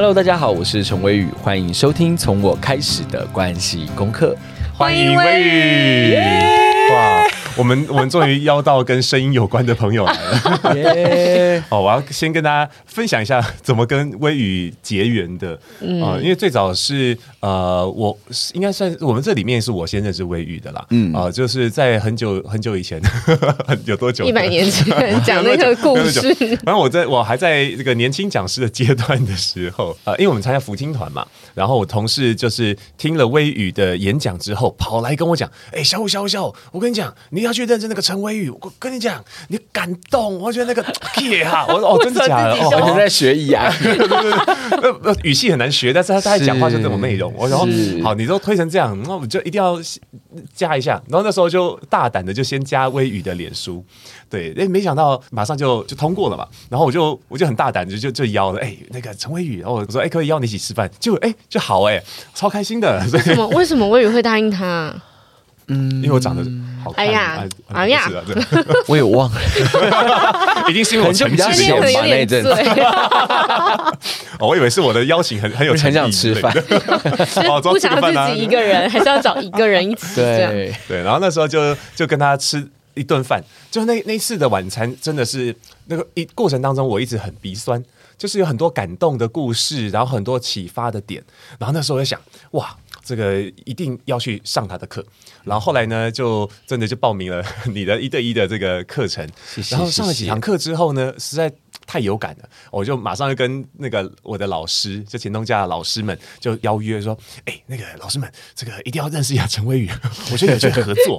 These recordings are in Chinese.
Hello，大家好，我是陈威宇，欢迎收听从我开始的关系功课。欢迎威宇，哇！我们 我们终于邀到跟声音有关的朋友来了。哦，我要先跟大家分享一下怎么跟微雨结缘的啊、嗯呃，因为最早是呃，我应该算我们这里面是我先认识微雨的啦。嗯啊、呃，就是在很久很久以前，有多久？一百年前讲那个故事。反正我在我还在这个年轻讲师的阶段的时候，呃，因为我们参加福清团嘛，然后我同事就是听了微雨的演讲之后，跑来跟我讲：“哎、欸，小五小五小五，我跟你讲，你。”要去认识那个陈威宇，我跟你讲，你感动，我觉得那个哈，我说哦，真的假的？哦，完全在学艺啊，对对对，呃，语气很难学，但是他他讲话就这种内容。我说好，你都推成这样，那我就一定要加一下。然后那时候就大胆的就先加威宇的脸书，对，哎，没想到马上就就通过了嘛。然后我就我就很大胆就就就邀了，哎，那个陈威宇，然后我说哎，可以邀你一起吃饭，就哎就好哎，超开心的。为什么为什么威宇会答应他？嗯，因为我长得好看。哎呀，哎呀，我也忘了，一定是因为我成绩比较好那阵子。我以为是我的邀请很很有很想吃饭，不想自己一个人，还是要找一个人一起这样。对。对，然后那时候就就跟他吃一顿饭，就那那次的晚餐真的是那个一过程当中，我一直很鼻酸，就是有很多感动的故事，然后很多启发的点，然后那时候我就想，哇。这个一定要去上他的课，然后后来呢，就真的就报名了 你的一对一的这个课程，然后上了几堂课之后呢，实在太有感了，我就马上就跟那个我的老师，就前东家的老师们就邀约说，哎，那个老师们，这个一定要认识一下陈威宇，我觉得有机会合作，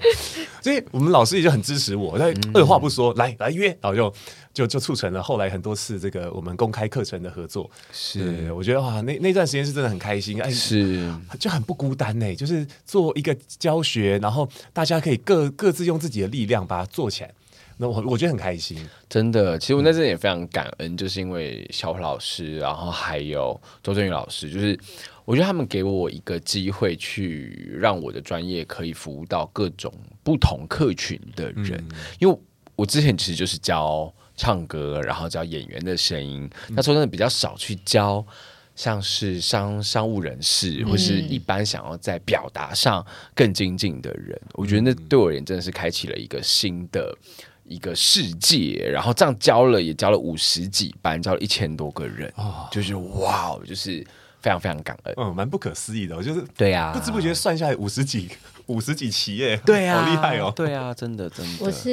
所以我们老师也就很支持我，但二话不说，来来约，然后就。就就促成了后来很多次这个我们公开课程的合作，是我觉得哇，那那段时间是真的很开心，哎，是就很不孤单呢，就是做一个教学，然后大家可以各各自用自己的力量把它做起来，那我我觉得很开心，真的。其实我在这里也非常感恩，就是因为小虎老师，然后还有周正宇老师，就是我觉得他们给我一个机会，去让我的专业可以服务到各种不同客群的人，嗯、因为我之前其实就是教。唱歌，然后教演员的声音。那说真的比较少去教，像是商商务人士，或是一般想要在表达上更精进的人。我觉得那对我而言真的是开启了一个新的一个世界。然后这样教了，也教了五十几班，教了一千多个人，就是哇，就是非常非常感恩，嗯，蛮不可思议的。我就是对呀，不知不觉算下来五十几。五十几期耶，对啊，好厉害哦，对啊，真的真的，我是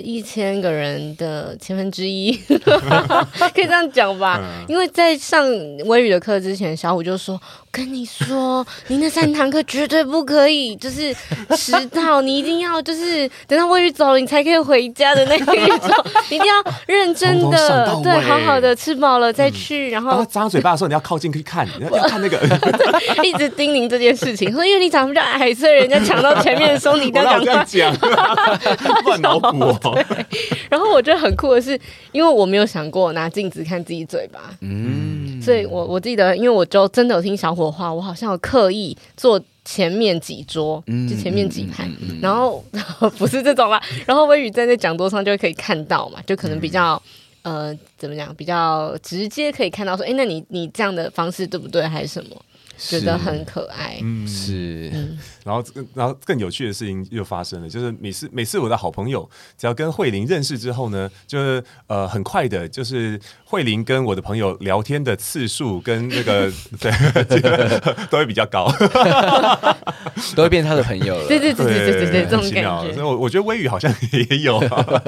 一千个人的千分之一，可以这样讲吧？嗯、因为在上微语的课之前，小虎就说：“跟你说，你那三堂课绝对不可以，就是迟到，你一定要就是等到威宇走了，你才可以回家的那一种，一定要认真的，对，好好的吃饱了再去。嗯、然后张嘴巴的时候，你要靠近去看，你要看那个，一直叮咛这件事情，说因为你长得比较矮，所以人家抢。到前面的时候，你都讲 乱脑补。然后我觉得很酷的是，因为我没有想过拿镜子看自己嘴巴，嗯，所以我我记得，因为我就真的有听小火花，我好像有刻意坐前面几桌，就前面几排，然后 不是这种啦。然后微雨站在那讲桌上就可以看到嘛，就可能比较呃怎么讲，比较直接可以看到说，哎，那你你这样的方式对不对，还是什么？觉得很可爱，嗯，是，嗯、然后，然后更有趣的事情又发生了，就是每次每次我的好朋友只要跟慧玲认识之后呢，就是呃很快的，就是慧玲跟我的朋友聊天的次数跟那个 对都会比较高，都会变他的朋友了，对对对对对对，对，这种感觉，所以我我觉得微雨好像也有、啊。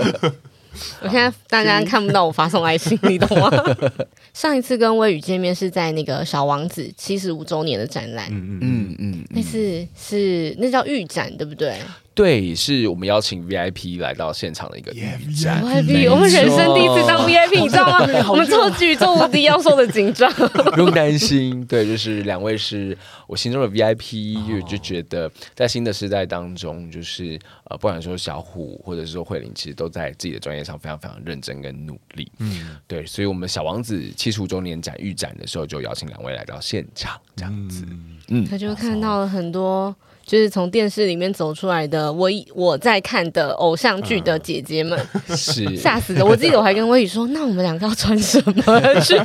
我现在大家看不到我发送爱心，你懂吗？上一次跟威宇见面是在那个小王子七十五周年的展览，嗯嗯嗯嗯，那次是那叫预展对不对？对，是我们邀请 VIP 来到现场的一个预展。VIP，我们人生第一次当 VIP，你知道吗？我们做剧做无敌要说的紧张，不用担心。对，就是两位是我心中的 VIP，就就觉得在新的时代当中，就是呃，不管说小虎或者是说慧玲，其实都在自己的专业上非常非常认真跟努力。嗯，对，所以我们小王子七十五周年展预展的时候，就邀请两位来到现场，这样子。嗯，他就看到了很多。就是从电视里面走出来的，我我在看的偶像剧的姐姐们，是 吓死的。我记得我还跟威宇说，那我们两个要穿什么 去？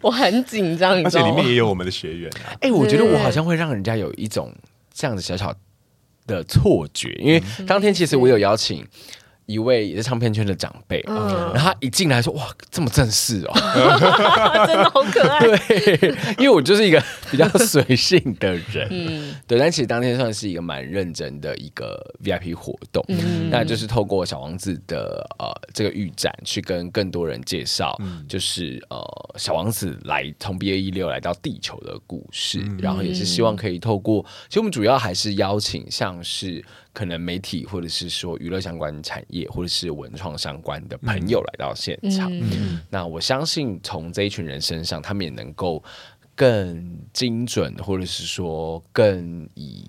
我很紧张，而且里面也有我们的学员啊。哎、欸，我觉得我好像会让人家有一种这样子小小的错觉，因为当天其实我有邀请。一位也是唱片圈的长辈，嗯、然后他一进来说：“哇，这么正式哦，真的好可爱。”对，因为我就是一个比较随性的人，嗯，对。但其实当天算是一个蛮认真的一个 VIP 活动，嗯，那就是透过小王子的呃这个预展，去跟更多人介绍，嗯、就是呃小王子来从 BA 一六来到地球的故事，嗯、然后也是希望可以透过，其实我们主要还是邀请像是。可能媒体或者是说娱乐相关产业，或者是文创相关的朋友来到现场，那我相信从这一群人身上，他们也能够更精准，或者是说更以。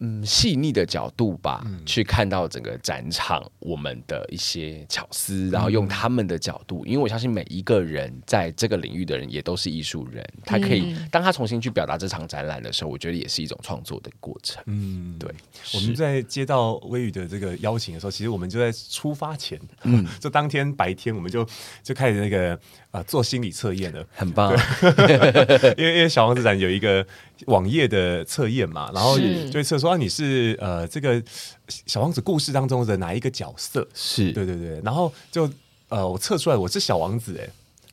嗯，细腻的角度吧，嗯、去看到整个展场我们的一些巧思，然后用他们的角度，嗯、因为我相信每一个人在这个领域的人也都是艺术人，他可以、嗯、当他重新去表达这场展览的时候，我觉得也是一种创作的过程。嗯，对。我们在接到微雨的这个邀请的时候，其实我们就在出发前，嗯，就当天白天我们就就开始那个啊、呃、做心理测验的，很棒。因为因为小王子展有一个。网页的测验嘛，然后就会测说啊，你是呃这个小王子故事当中的哪一个角色？是对对对，然后就呃我测出来我是小王子哎。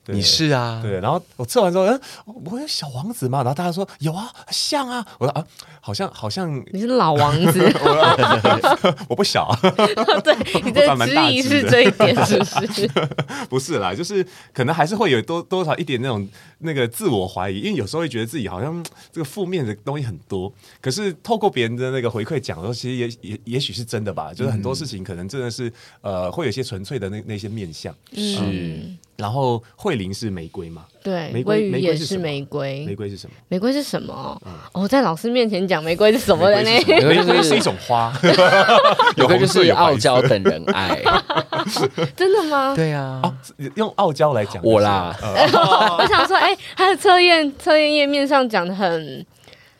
你是啊，对，然后我测完之后，嗯，我有小王子嘛，然后大家说有啊，像啊，我说啊，好像好像你是老王子，我不小，对，你的质疑是这一点，是不是？不是啦，就是可能还是会有多多少一点那种那个自我怀疑，因为有时候会觉得自己好像这个负面的东西很多，可是透过别人的那个回馈讲的时候，其实也也也许是真的吧，就是很多事情可能真的是呃，会有一些纯粹的那那些面相，是。然后慧玲是玫瑰嘛？对，玫瑰也是玫瑰。玫瑰是什么？玫瑰是什么？哦，在老师面前讲玫瑰是什么的呢？玫瑰是一种花，有个就是傲娇等人爱。真的吗？对呀。用傲娇来讲我啦。我想说，哎，他的测验测验页面上讲的很，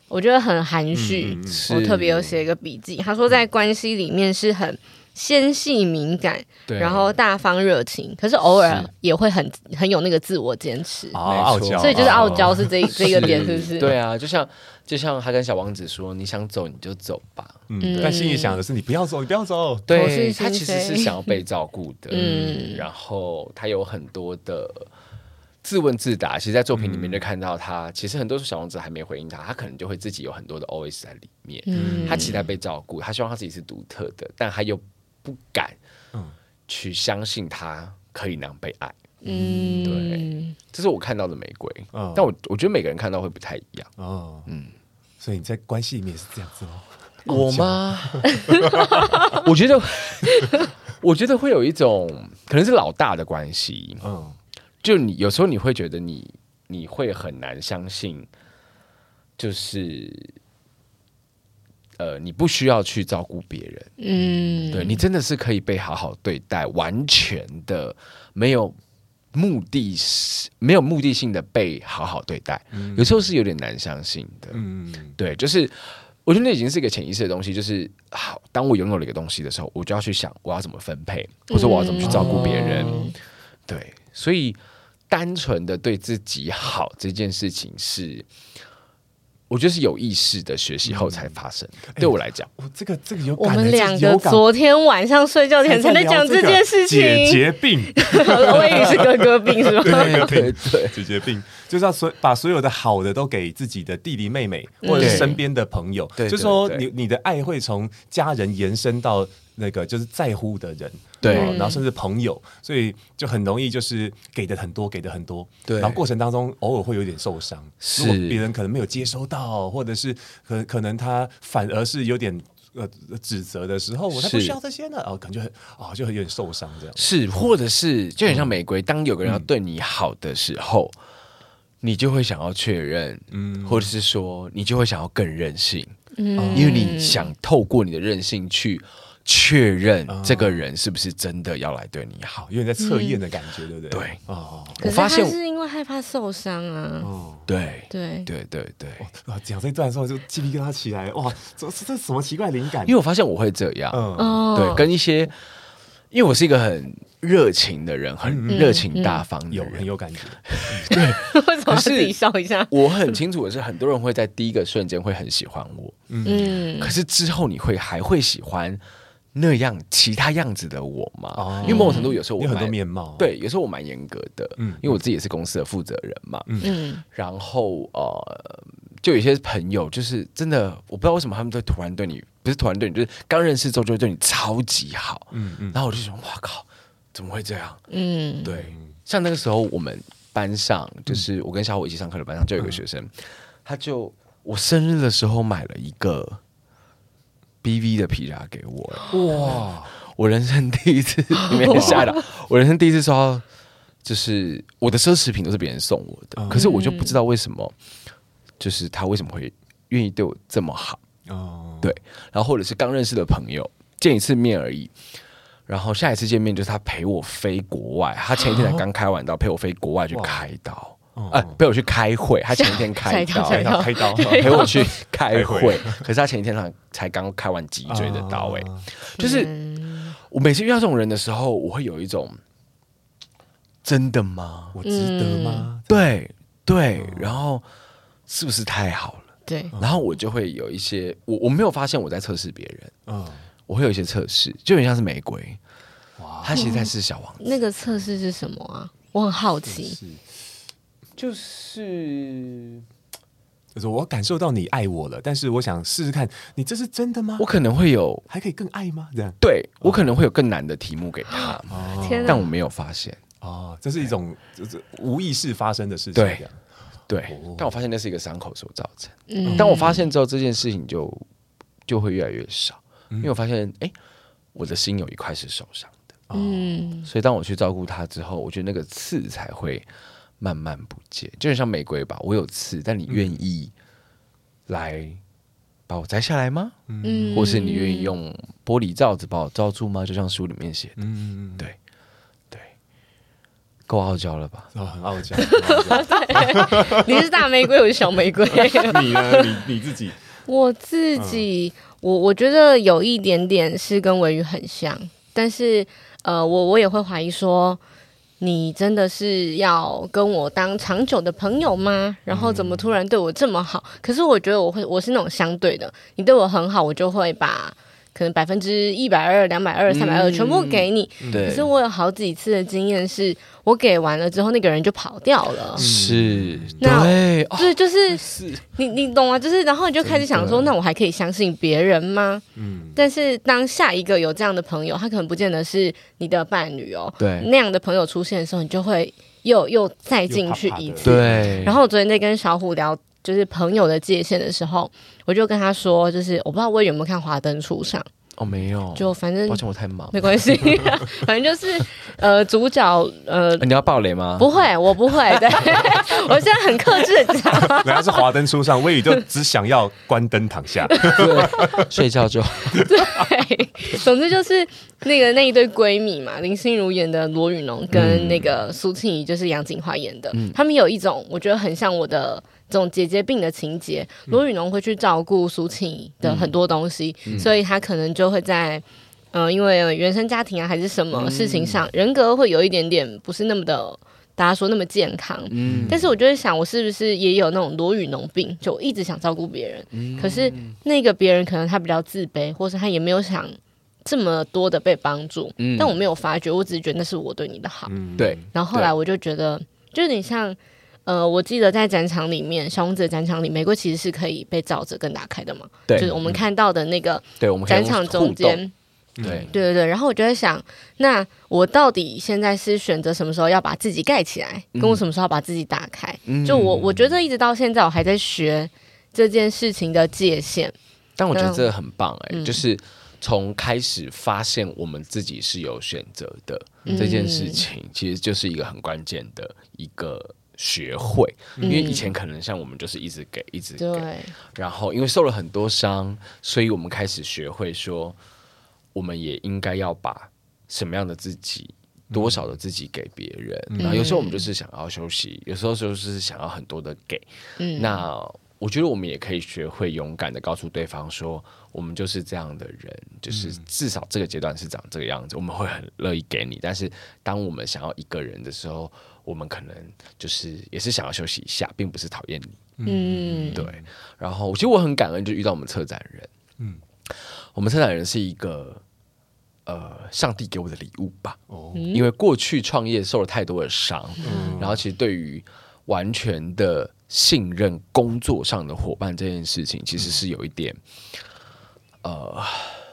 我觉得很含蓄。我特别有写一个笔记，他说在关系里面是很。纤细敏感，然后大方热情，可是偶尔也会很很有那个自我坚持，傲娇，所以就是傲娇是这、哦、这个点，是不是？对啊，就像就像他跟小王子说：“你想走你就走吧。”嗯，但心里想的是：“你不要走，你不要走。”对，他其实是想要被照顾的。嗯，然后他有很多的自问自答。其实，在作品里面就看到他，嗯、其实很多时候小王子还没回应他，他可能就会自己有很多的 OS 在里面。嗯，他期待被照顾，他希望他自己是独特的，但他又。不敢，去相信他可以那样被爱。嗯，对，这是我看到的玫瑰。嗯，但我我觉得每个人看到会不太一样。哦，嗯，所以你在关系里面是这样子吗？我吗？我觉得，我觉得会有一种可能是老大的关系。嗯，就你有时候你会觉得你你会很难相信，就是。呃，你不需要去照顾别人，嗯，对，你真的是可以被好好对待，完全的没有目的，没有目的性的被好好对待，嗯、有时候是有点难相信的，嗯，对，就是我觉得那已经是一个潜意识的东西，就是好，当我拥有了一个东西的时候，我就要去想我要怎么分配，或者我要怎么去照顾别人，嗯、对，所以单纯的对自己好这件事情是。我觉得是有意识的学习后才发生的。对我来讲，我这个这个有我们两个昨天晚上睡觉前才在讲这件事情。姐姐病，我以为是哥哥病，是吗？对 对对，姐姐病就是要所把所有的好的都给自己的弟弟妹妹或者是身边的朋友。就是说，你你的爱会从家人延伸到。那个就是在乎的人，对，然后甚至朋友，所以就很容易就是给的很多，给的很多，对，然后过程当中偶尔会有点受伤，是。别人可能没有接收到，或者是可可能他反而是有点呃指责的时候，我才不需要这些呢。哦，感觉很啊、哦，就很有点受伤这样。是，或者是就很像玫瑰，当有个人要对你好的时候，嗯、你就会想要确认，嗯，或者是说你就会想要更任性，嗯，因为你想透过你的任性去。确认这个人是不是真的要来对你好，有点在测验的感觉，对不对？对，哦，我发现是因为害怕受伤啊。哦，对，对，对，对，对。哇，讲这一段的时候就鸡皮疙瘩起来，哇，这这什么奇怪灵感？因为我发现我会这样，嗯，对，跟一些，因为我是一个很热情的人，很热情大方有很有感觉。对，为什么自己笑一下？我很清楚的是，很多人会在第一个瞬间会很喜欢我，嗯，可是之后你会还会喜欢。那样其他样子的我嘛，哦、因为某种程度有时候我有很多面貌，对，有时候我蛮严格的，嗯，因为我自己也是公司的负责人嘛，嗯，然后呃，就有些朋友就是真的，我不知道为什么他们都突然对你，不是突然对你，就是刚认识之后就会对你超级好，嗯嗯，然后我就说哇靠，怎么会这样？嗯，对，像那个时候我们班上，就是我跟小虎一起上课的班上，就有个学生，嗯、他就我生日的时候买了一个。B V 的皮夹给我哇！我人生第一次，你没吓到？我人生第一次收到，就是我的奢侈品都是别人送我的，可是我就不知道为什么，就是他为什么会愿意对我这么好哦？对，然后或者是刚认识的朋友见一次面而已，然后下一次见面就是他陪我飞国外，他前一天才刚开完刀，陪我飞国外去开刀。呃，陪我去开会，他前一天开刀，开刀陪我去开会，可是他前一天才才刚开完脊椎的刀，哎，就是我每次遇到这种人的时候，我会有一种真的吗？我值得吗？对对，然后是不是太好了？对，然后我就会有一些，我我没有发现我在测试别人，嗯，我会有一些测试，就很像是玫瑰，哇，他其实在试小王子。那个测试是什么啊？我很好奇。就是，就是我感受到你爱我了，但是我想试试看，你这是真的吗？我可能会有，还可以更爱吗？这样，对我可能会有更难的题目给他，哦、但我没有发现。哦，这是一种就是无意识发生的事情。对，对，哦、但我发现那是一个伤口所造成。嗯，当我发现之后，这件事情就就会越来越少，嗯、因为我发现，哎，我的心有一块是受伤的。嗯，所以当我去照顾他之后，我觉得那个刺才会。慢慢不见，就很像玫瑰吧。我有刺，但你愿意来把我摘下来吗？嗯，或是你愿意用玻璃罩子把我罩住吗？就像书里面写的。嗯，对，对，够傲娇了吧？哦，很傲娇。你是大玫瑰，我是小玫瑰。你呢？你你自己？我自己，我我觉得有一点点是跟文宇很像，但是呃，我我也会怀疑说。你真的是要跟我当长久的朋友吗？然后怎么突然对我这么好？嗯、可是我觉得我会，我是那种相对的，你对我很好，我就会把可能百分之一百二、两百二、三百二全部给你。嗯、可是我有好几次的经验是。我给完了之后，那个人就跑掉了。是，那对，就是就是，是你你懂吗？就是，然后你就开始想说，那我还可以相信别人吗？嗯。但是当下一个有这样的朋友，他可能不见得是你的伴侣哦。对。那样的朋友出现的时候，你就会又又再进去一次。对。然后我昨天在跟小虎聊，就是朋友的界限的时候，我就跟他说，就是我不知道我有没有看《华灯初上》。哦，没有，就反正抱歉，我太忙，没关系，反正就是呃，主角呃，你要爆雷吗？不会，我不会，对，我现在很克制的讲，原来是华灯初上，魏宇就只想要关灯躺下，对，睡觉就好，对，总之就是那个那一对闺蜜嘛，林心如演的罗宇农跟那个苏庆怡就是杨景华演的，嗯、他们有一种我觉得很像我的。这种姐姐病的情节，罗宇农会去照顾苏庆的很多东西，嗯、所以他可能就会在，嗯、呃，因为原生家庭啊还是什么事情上，嗯、人格会有一点点不是那么的，大家说那么健康。嗯，但是我就会想，我是不是也有那种罗宇农病，就一直想照顾别人，嗯、可是那个别人可能他比较自卑，或是他也没有想这么多的被帮助，嗯、但我没有发觉，我只是觉得那是我对你的好。嗯，对。然后后来我就觉得，就有点像。呃，我记得在展场里面，小王子的展场里，玫瑰其实是可以被罩着跟打开的嘛。对，就是我们看到的那个，对，我们展场中间，对，对对对。然后我就在想，那我到底现在是选择什么时候要把自己盖起来，跟我什么时候把自己打开？嗯、就我，我觉得一直到现在，我还在学这件事情的界限。但我觉得这个很棒哎、欸，嗯、就是从开始发现我们自己是有选择的、嗯、这件事情，其实就是一个很关键的一个学会。嗯、因为以前可能像我们就是一直给，一直给，然后因为受了很多伤，所以我们开始学会说，我们也应该要把什么样的自己。多少的自己给别人，嗯、然后有时候我们就是想要休息，嗯、有时候就是想要很多的给。嗯、那我觉得我们也可以学会勇敢的告诉对方说，我们就是这样的人，就是至少这个阶段是长这个样子，我们会很乐意给你。但是当我们想要一个人的时候，我们可能就是也是想要休息一下，并不是讨厌你。嗯，对。然后其实我很感恩，就遇到我们策展人。嗯，我们策展人是一个。呃，上帝给我的礼物吧。哦，因为过去创业受了太多的伤，嗯、然后其实对于完全的信任工作上的伙伴这件事情，其实是有一点，嗯、呃，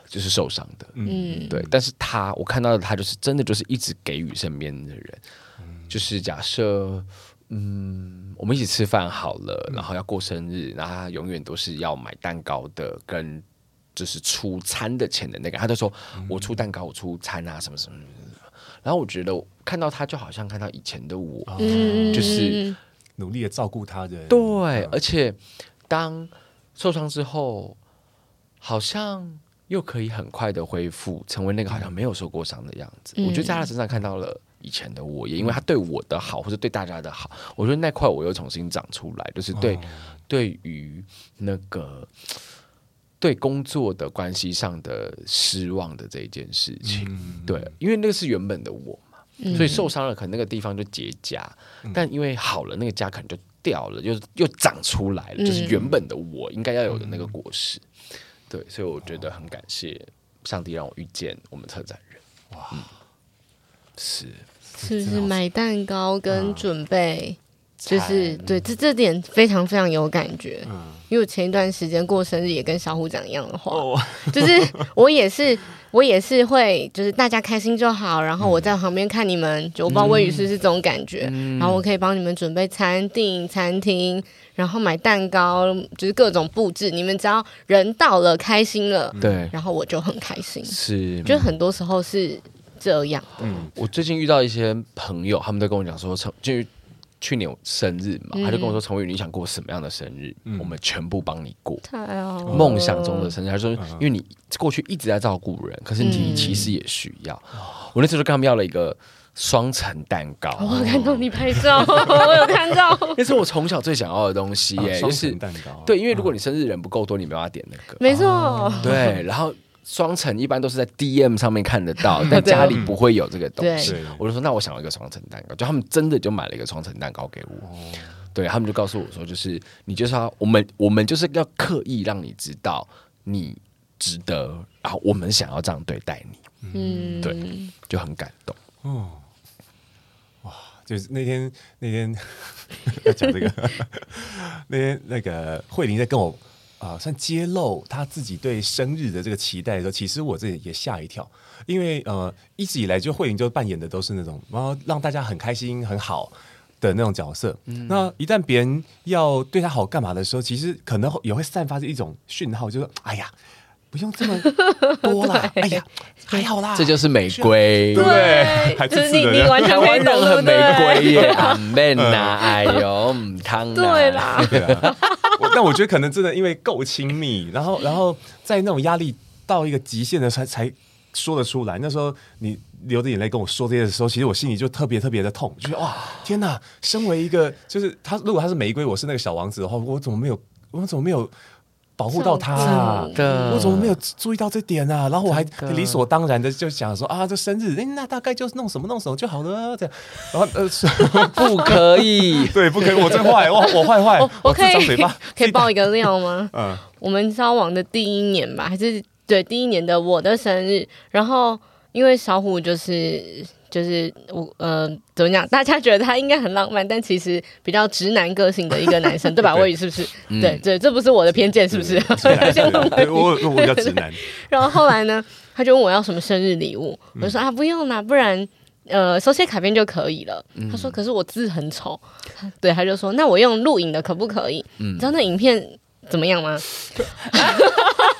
就是受伤的。嗯，对。但是他，我看到的他就是真的就是一直给予身边的人，嗯、就是假设，嗯，我们一起吃饭好了，然后要过生日，然后他永远都是要买蛋糕的，跟。就是出餐的钱的那个，他就说：“我出蛋糕，我出餐啊，什么什么什么。”然后我觉得看到他，就好像看到以前的我，嗯、就是努力的照顾他的。对，而且当受伤之后，好像又可以很快的恢复，成为那个好像没有受过伤的样子。嗯、我觉得在他身上看到了以前的我，也因为他对我的好，或者对大家的好，我觉得那块我又重新长出来，就是对、哦、对于那个。对工作的关系上的失望的这一件事情，嗯、对，因为那个是原本的我嘛，嗯、所以受伤了，可能那个地方就结痂，嗯、但因为好了，那个痂可能就掉了，又又长出来了，嗯、就是原本的我应该要有的那个果实。嗯、对，所以我觉得很感谢上帝让我遇见我们策展人。哇，嗯、是是不是买蛋糕跟准备？就是对这这点非常非常有感觉，嗯、因为我前一段时间过生日也跟小虎讲一样的话，哦、就是我也是我也是会就是大家开心就好，然后我在旁边看你们，就我不知道魏宇是是这种感觉，嗯、然后我可以帮你们准备餐订餐厅，然后买蛋糕，就是各种布置，你们只要人到了开心了，对，然后我就很开心，是，就很多时候是这样的。嗯，我最近遇到一些朋友，他们都跟我讲说，成就。去年生日嘛，他就跟我说：“崇宇，你想过什么样的生日？我们全部帮你过。梦想中的生日。”他说：“因为你过去一直在照顾人，可是你其实也需要。”我那时候就跟他们要了一个双层蛋糕。我看到你拍照，我有看到。那是我从小最想要的东西耶，就是蛋糕。对，因为如果你生日人不够多，你没办法点那个。没错。对，然后。双层一般都是在 DM 上面看得到，但家里不会有这个东西。我就说，那我想要一个双层蛋糕，就他们真的就买了一个双层蛋糕给我。对，他们就告诉我说，就是你就是要我们我们就是要刻意让你知道你值得，然后我们想要这样对待你。嗯，对，就很感动。哦，哇，就是那天那天 要讲这个，那天那个慧玲在跟我。啊，算揭露他自己对生日的这个期待的时候，其实我这也吓一跳，因为呃，一直以来就慧玲就扮演的都是那种然后让大家很开心很好的那种角色。嗯、那一旦别人要对他好干嘛的时候，其实可能也会散发出一种讯号，就是哎呀，不用这么多啦，哎呀，还好啦，这就是玫瑰，对？还是你你完全可以懂很 玫瑰耶，阿妹呐，哎呦，唔汤对啦。我但我觉得可能真的因为够亲密，然后然后在那种压力到一个极限的时候才说得出来。那时候你流着眼泪跟我说这些的时候，其实我心里就特别特别的痛，就是哇，天哪！身为一个就是他，如果他是玫瑰，我是那个小王子的话，我怎么没有？我怎么没有？保护到他，啊，我怎么没有注意到这点啊？然后我还理所当然的就想说啊，这生日，哎，那大概就是弄什么弄什么就好了，这样。然后呃，不可以，对，不可以，我真坏，我我坏坏，我可以可以爆一个料吗？嗯，我们交往的第一年吧，还是对第一年的我的生日，然后因为小虎就是。就是我呃，怎么讲？大家觉得他应该很浪漫，但其实比较直男个性的一个男生，对吧？魏宇是不是？嗯、对对，这不是我的偏见，是不是？我我比较直男。然后后来呢，他就问我要什么生日礼物，我就说啊，不用啦，不然呃，手写卡片就可以了。嗯、他说，可是我字很丑，对，他就说，那我用录影的可不可以？嗯、你知道那影片怎么样吗？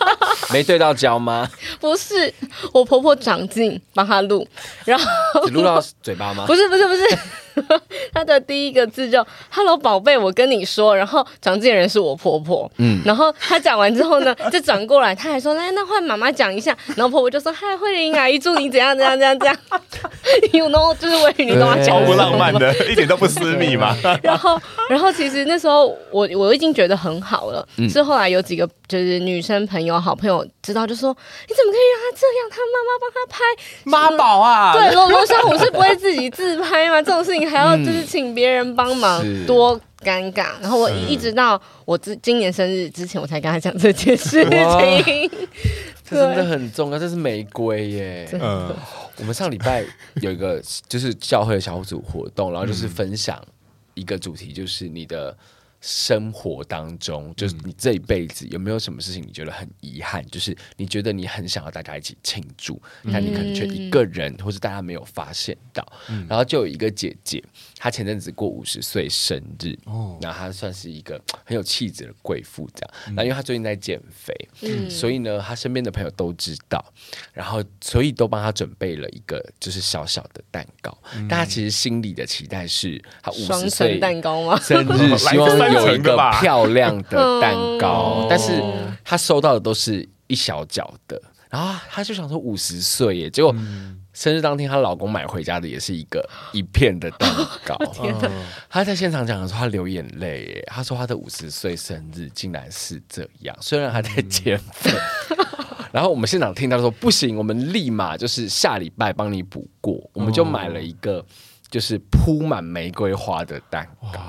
没对到焦吗？不是，我婆婆长进帮她录，然后只录到嘴巴吗？不是，不是，不是。他的第一个字就 “Hello，宝贝”，我跟你说。然后讲这个人是我婆婆，嗯，然后他讲完之后呢，就转过来，他还说：“来，那换妈妈讲一下。”然后婆婆就说：“嗨，慧玲阿姨，祝你怎样怎样怎样怎样。”You know，就是为你都要讲，超不浪漫的，一点都不私密嘛。然后，然后其实那时候我我已经觉得很好了，嗯、是后来有几个就是女生朋友、好朋友知道，就说：“你怎么可以让他这样？他妈妈帮他拍妈宝啊！”对，罗罗小虎是不会自己自拍吗？这种事情。还要就是请别人帮忙，嗯、多尴尬。然后我一直到我今今年生日之前，我才跟他讲这件事情。这真的很重要，这是玫瑰耶。嗯，我们上礼拜有一个就是教会的小组活动，然后就是分享一个主题，就是你的。生活当中，就是你这一辈子有没有什么事情你觉得很遗憾？就是你觉得你很想要大家一起庆祝，但你可能却一个人，或是大家没有发现到。然后就有一个姐姐，她前阵子过五十岁生日，然后她算是一个很有气质的贵妇，这样。然后因为她最近在减肥，所以呢，她身边的朋友都知道，然后所以都帮她准备了一个就是小小的蛋糕。但她其实心里的期待是，她五十岁蛋糕吗？生日 希望。有一个漂亮的蛋糕，但是他收到的都是一小角的，然后他就想说五十岁耶，结果生日当天她老公买回家的也是一个一片的蛋糕。她在现场讲的时候，她流眼泪耶，他说她的五十岁生日竟然是这样，虽然还在减肥。然后我们现场听到说不行，我们立马就是下礼拜帮你补过，我们就买了一个就是铺满玫瑰花的蛋糕。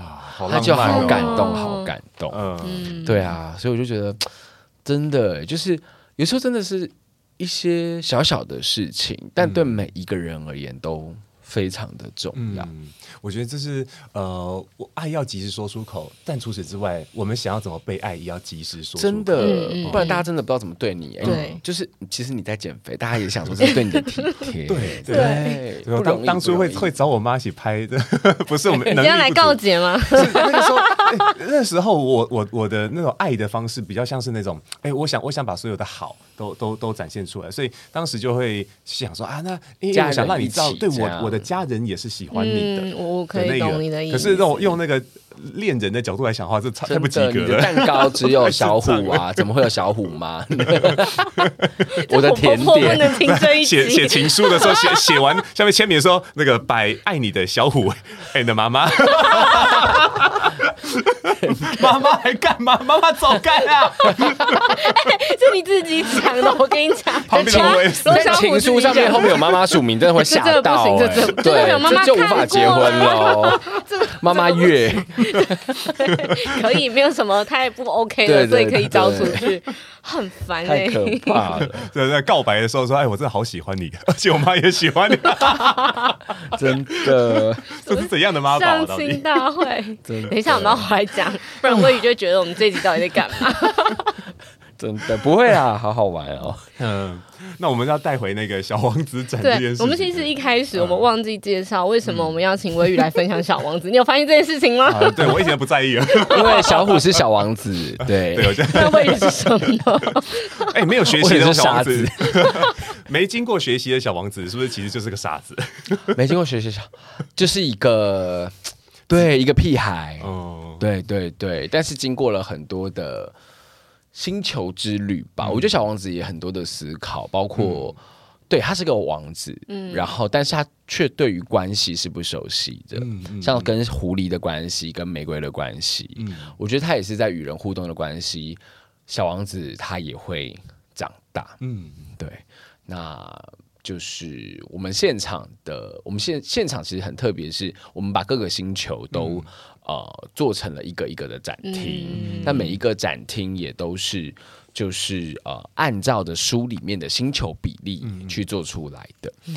他就好感动，好感动，嗯，对啊，所以我就觉得，真的就是有时候真的是一些小小的事情，但对每一个人而言都非常的重要。嗯我觉得这是呃，我爱要及时说出口，但除此之外，我们想要怎么被爱，也要及时说出口。真的，不然大家真的不知道怎么对你。对，就是其实你在减肥，大家也想说这是对你的体贴。对 对，当当初会会找我妈一起拍的，不是我们。你要来告解吗？那个时候，那时候我我我的那种爱的方式比较像是那种，哎，我想我想把所有的好都都都展现出来，所以当时就会想说啊，那因为我想让你知道，对我我的家人也是喜欢你的。我可以懂你的意思，可是那种用那个恋人的角度来想的话，这太不及格了。蛋糕只有 小虎啊，怎么会有小虎吗？我的甜点，写写情书的时候，写写完下面签名说那个摆爱你的小虎，and 妈妈。妈妈还干嘛？妈妈早干啊！是你自己讲的，我跟你讲。旁边的情书上面后面有妈妈署名，真的会吓到。对，这就无法结婚了。妈妈月可以，没有什么太不 OK 的，所以可以招出去。很烦，太可怕了。在，在告白的时候说：“哎，我真的好喜欢你，而且我妈也喜欢你。”真的，这是怎样的妈宝？相亲大会，等一下我们要回来讲，不然魏宇就会觉得我们这集到底在干嘛？真的不会啊，好好玩哦。嗯，那我们要带回那个小王子展这件事。我们其实一开始我们忘记介绍为什么我们要请微雨来分享小王子。你有发现这件事情吗？对，我以前不在意啊，因为小虎是小王子。对，对，我觉得那魏宇是什么？哎，没有学习的小王子，没经过学习的小王子，是不是其实就是个傻子？没经过学习小，就是一个对一个屁孩。哦，对对对，但是经过了很多的。星球之旅吧，嗯、我觉得小王子也很多的思考，包括、嗯、对他是个王子，嗯，然后但是他却对于关系是不熟悉的，嗯嗯、像跟狐狸的关系，跟玫瑰的关系，嗯，我觉得他也是在与人互动的关系。小王子他也会长大，嗯，对，那就是我们现场的，我们现现场其实很特别，是我们把各个星球都。嗯呃，做成了一个一个的展厅，那、嗯、每一个展厅也都是就是呃，按照的书里面的星球比例去做出来的。嗯、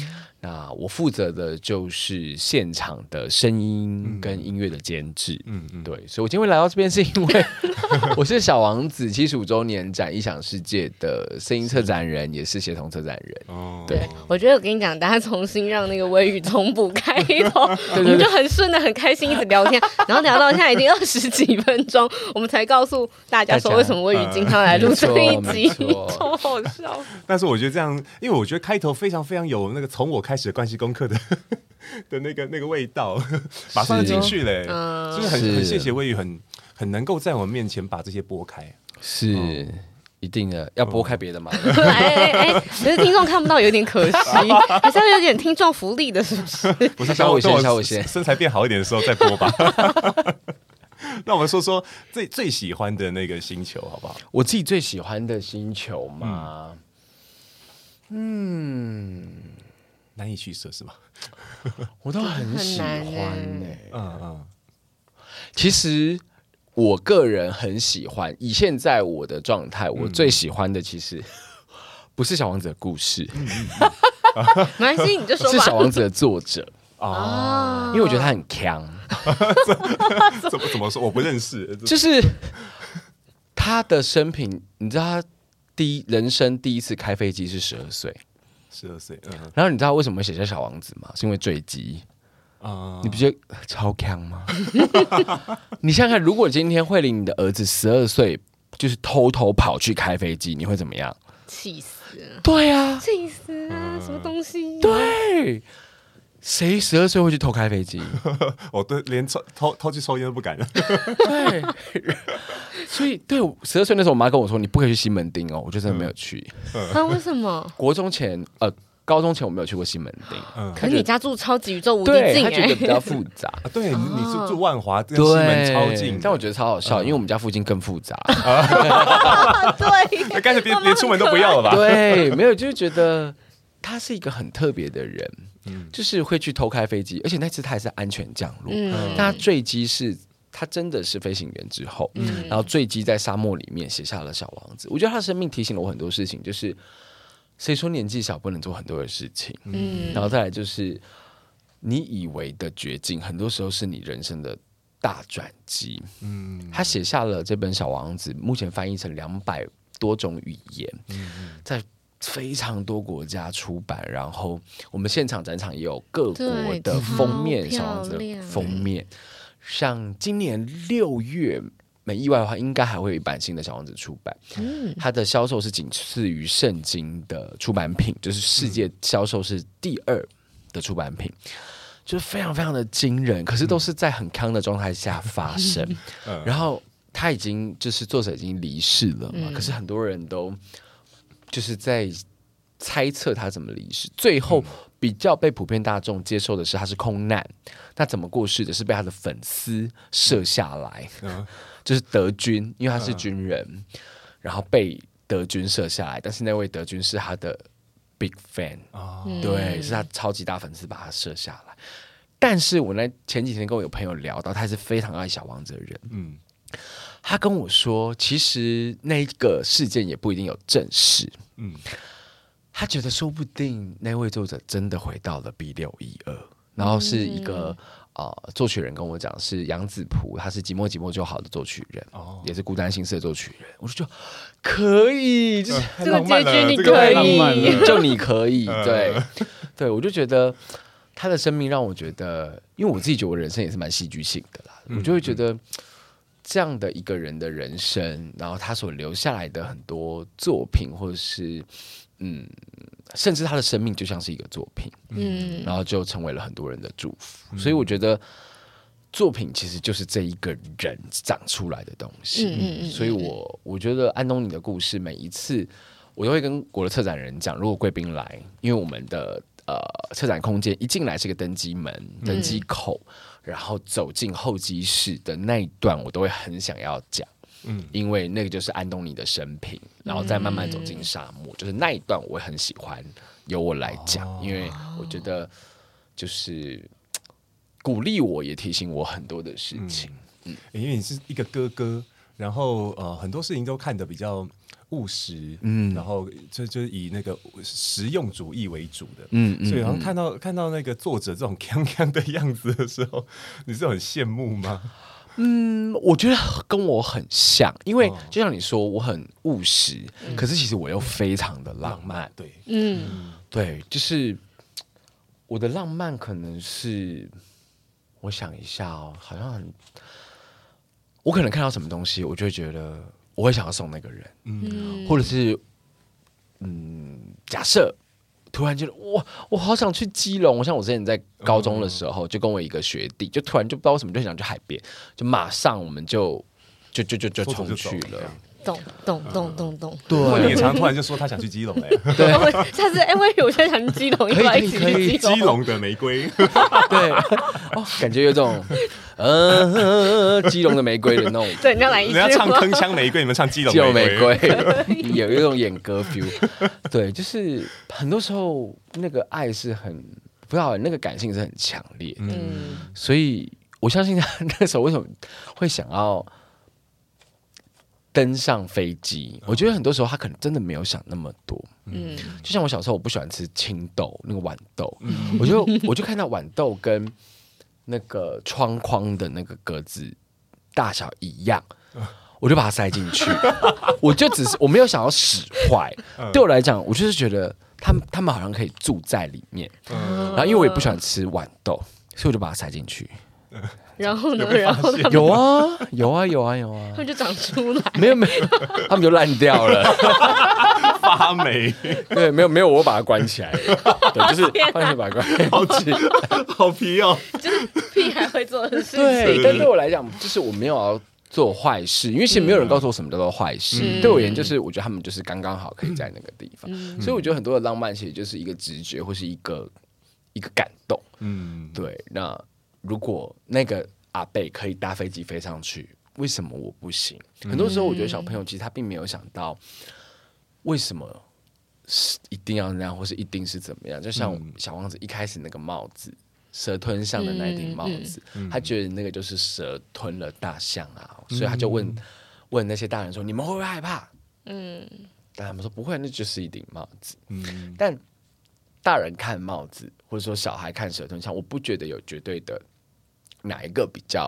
那我负责的就是现场的声音跟音乐的监制。嗯嗯，对，所以我今天会来到这边，是因为 我是小王子七十五周年展异想世界的声音策展人，也是协同策展人。哦，对，我觉得我跟你讲，大家重新让那个微雨重补开头，我们就很顺的、很开心一直聊天，然后聊到现在已经二十几分钟，我们才告诉大家说为什么微雨经常来录这一集，超好笑。但是我觉得这样，因为我觉得开头非常非常有那个从我开始关系功课的 的那个那个味道，马上就进去嘞，就是很很谢谢魏宇，很很能够在我们面前把这些拨开，是一定的，要拨开别的嘛。哎哎哎，可是听众看不到，有点可惜，还是要有点听众福利的，是不是？不是，稍微先，稍微先，身材变好一点的时候再播吧。那我们说说最最喜欢的那个星球好不好？我自己最喜欢的星球嘛。嗯，难以取舍是吗？我都很喜欢呢、欸。嗯嗯，其实我个人很喜欢，以现在我的状态，我最喜欢的其实不是小王子的故事，没关系，你就说是小王子的作者啊，因为我觉得他很强。怎么怎么说？我不认识，就是他的生平，你知道他。第一人生第一次开飞机是十二岁，十二岁。嗯，然后你知道为什么会写下小王子吗？是因为坠机啊！你不觉得超强吗？你想想看，如果今天慧玲你的儿子十二岁，就是偷偷跑去开飞机，你会怎么样？气死了！对啊，气死啊！什么东西？对。谁十二岁会去偷开飞机？我对连抽偷偷去抽烟都不敢。对，所以对十二岁那时候，我妈跟我说：“你不可以去西门町哦。”我就真的没有去。那为什么？国中前呃，高中前我没有去过西门町。嗯，可是你家住超级宇宙无敌近，他觉得比较复杂。对，你是住万华，跟西门超近。但我觉得超好笑，因为我们家附近更复杂。对，那干脆连连出门都不要了吧？对，没有，就是觉得他是一个很特别的人。就是会去偷开飞机，而且那次他还是安全降落。嗯，但他坠机是，他真的是飞行员之后，嗯，然后坠机在沙漠里面写下了《小王子》。我觉得他的生命提醒了我很多事情，就是谁说年纪小不能做很多的事情？嗯，然后再来就是你以为的绝境，很多时候是你人生的大转机。嗯，他写下了这本《小王子》，目前翻译成两百多种语言。嗯，在。非常多国家出版，然后我们现场展场也有各国的封面，小王子的封面。像今年六月，没意外的话，应该还会有一版新的小王子出版。嗯，它的销售是仅次于圣经的出版品，就是世界销售是第二的出版品，嗯、就是非常非常的惊人。可是都是在很康的状态下发生。嗯、然后他已经就是作者已经离世了嘛，嗯、可是很多人都。就是在猜测他怎么离世，最后比较被普遍大众接受的是他是空难。那怎么过世的？是被他的粉丝射下来，嗯、就是德军，因为他是军人，嗯、然后被德军射下来。但是那位德军是他的 big fan，哦、对，是他超级大粉丝把他射下来。但是我那前几天跟我有朋友聊到，他是非常爱小王子的人，嗯。他跟我说，其实那个事件也不一定有证实。嗯，他觉得说不定那位作者真的回到了 B 六一二，然后是一个啊、嗯。呃、作曲人跟我讲是杨子璞，他是寂寞寂寞就好的作曲人，哦，也是孤单心事的作曲人。我说就可以，就是这个结局 你可以，就你可以，对。对，我就觉得他的生命让我觉得，因为我自己觉得我人生也是蛮戏剧性的啦，嗯、我就会觉得。这样的一个人的人生，然后他所留下来的很多作品，或者是嗯，甚至他的生命就像是一个作品，嗯，然后就成为了很多人的祝福。嗯、所以我觉得作品其实就是这一个人长出来的东西。嗯。所以我我觉得安东尼的故事，每一次我都会跟我的策展人讲，如果贵宾来，因为我们的呃策展空间一进来是个登机门、登机口。嗯然后走进候机室的那一段，我都会很想要讲，嗯，因为那个就是安东尼的生平，然后再慢慢走进沙漠，嗯、就是那一段我会很喜欢由我来讲，哦、因为我觉得就是鼓励我，也提醒我很多的事情，嗯，嗯，因为你是一个哥哥。然后呃很多事情都看得比较务实，嗯。然后就就以那个实用主义为主的，嗯嗯所以好像嗯。看到看到那个作者这种锵锵的样子的时候，你是很羡慕吗？嗯，我觉得跟我很像，因为哦。就像你说，我很务实，可是其实我又非常的浪漫。对，嗯，对，就是我的浪漫可能是，我想一下哦，好像很，我可能看到什么东西，我就会觉得我会想要送那个人，嗯或者是，嗯，假设突然觉得哇，我好想去基隆。像我之前在高中的时候，就跟我一个学弟，就突然就不知道为什么就想去海边，就马上我们就就就就就冲去了。懂懂懂懂懂。慧玲也常突然就说他想去基隆哎、对。下次哎，我以为我现在想去基隆，可以可以可以。去基隆的玫瑰，对，哦，感觉有种，呃，基隆的玫瑰的那种。对，你要来一人句。吗？家唱铿锵玫瑰，你们唱基隆基隆玫玫瑰，有一种演歌 feel。对，就是很多时候那个爱是很不知道，那个感性是很强烈，嗯。所以我相信他那个时候为什么会想要登上飞机。我觉得很多时候他可能真的没有想那么多。嗯就像我小时候，我不喜欢吃青豆那个豌豆，我就我就看到豌豆跟那个窗框的那个格子大小一样，我就把它塞进去。我就只是我没有想要使坏，对我来讲，我就是觉得他们他们好像可以住在里面。嗯然后因为我也不喜欢吃豌豆，所以我就把它塞进去。然后呢，然后他们有啊，有啊，有啊，有啊他。们就长出来。没有没有，他们就烂掉了。发霉，对，没有没有，我把它关起来。对，就是放心把它关好起来。好皮哦。就是屁孩会做的事对，情。但对我来讲，就是我没有要做坏事，因为其实没有人告诉我什么叫做坏事。嗯对我而言，就是我觉得他们就是刚刚好可以在那个地方，嗯所以我觉得很多的浪漫其实就是一个直觉或是一个一个感动。嗯，对，那如果那个阿贝可以搭飞机飞上去，为什么我不行？很多时候，我觉得小朋友其实他并没有想到为什么是一定要那样，或是一定是怎么样。就像小王子一开始那个帽子，蛇吞象的那顶帽子，他觉得那个就是蛇吞了大象啊，所以他就问问那些大人说：“你们会不会害怕？”嗯但他们说不会，那就是一顶帽子。嗯但大人看帽子，或者说小孩看蛇吞象，我不觉得有绝对的哪一个比较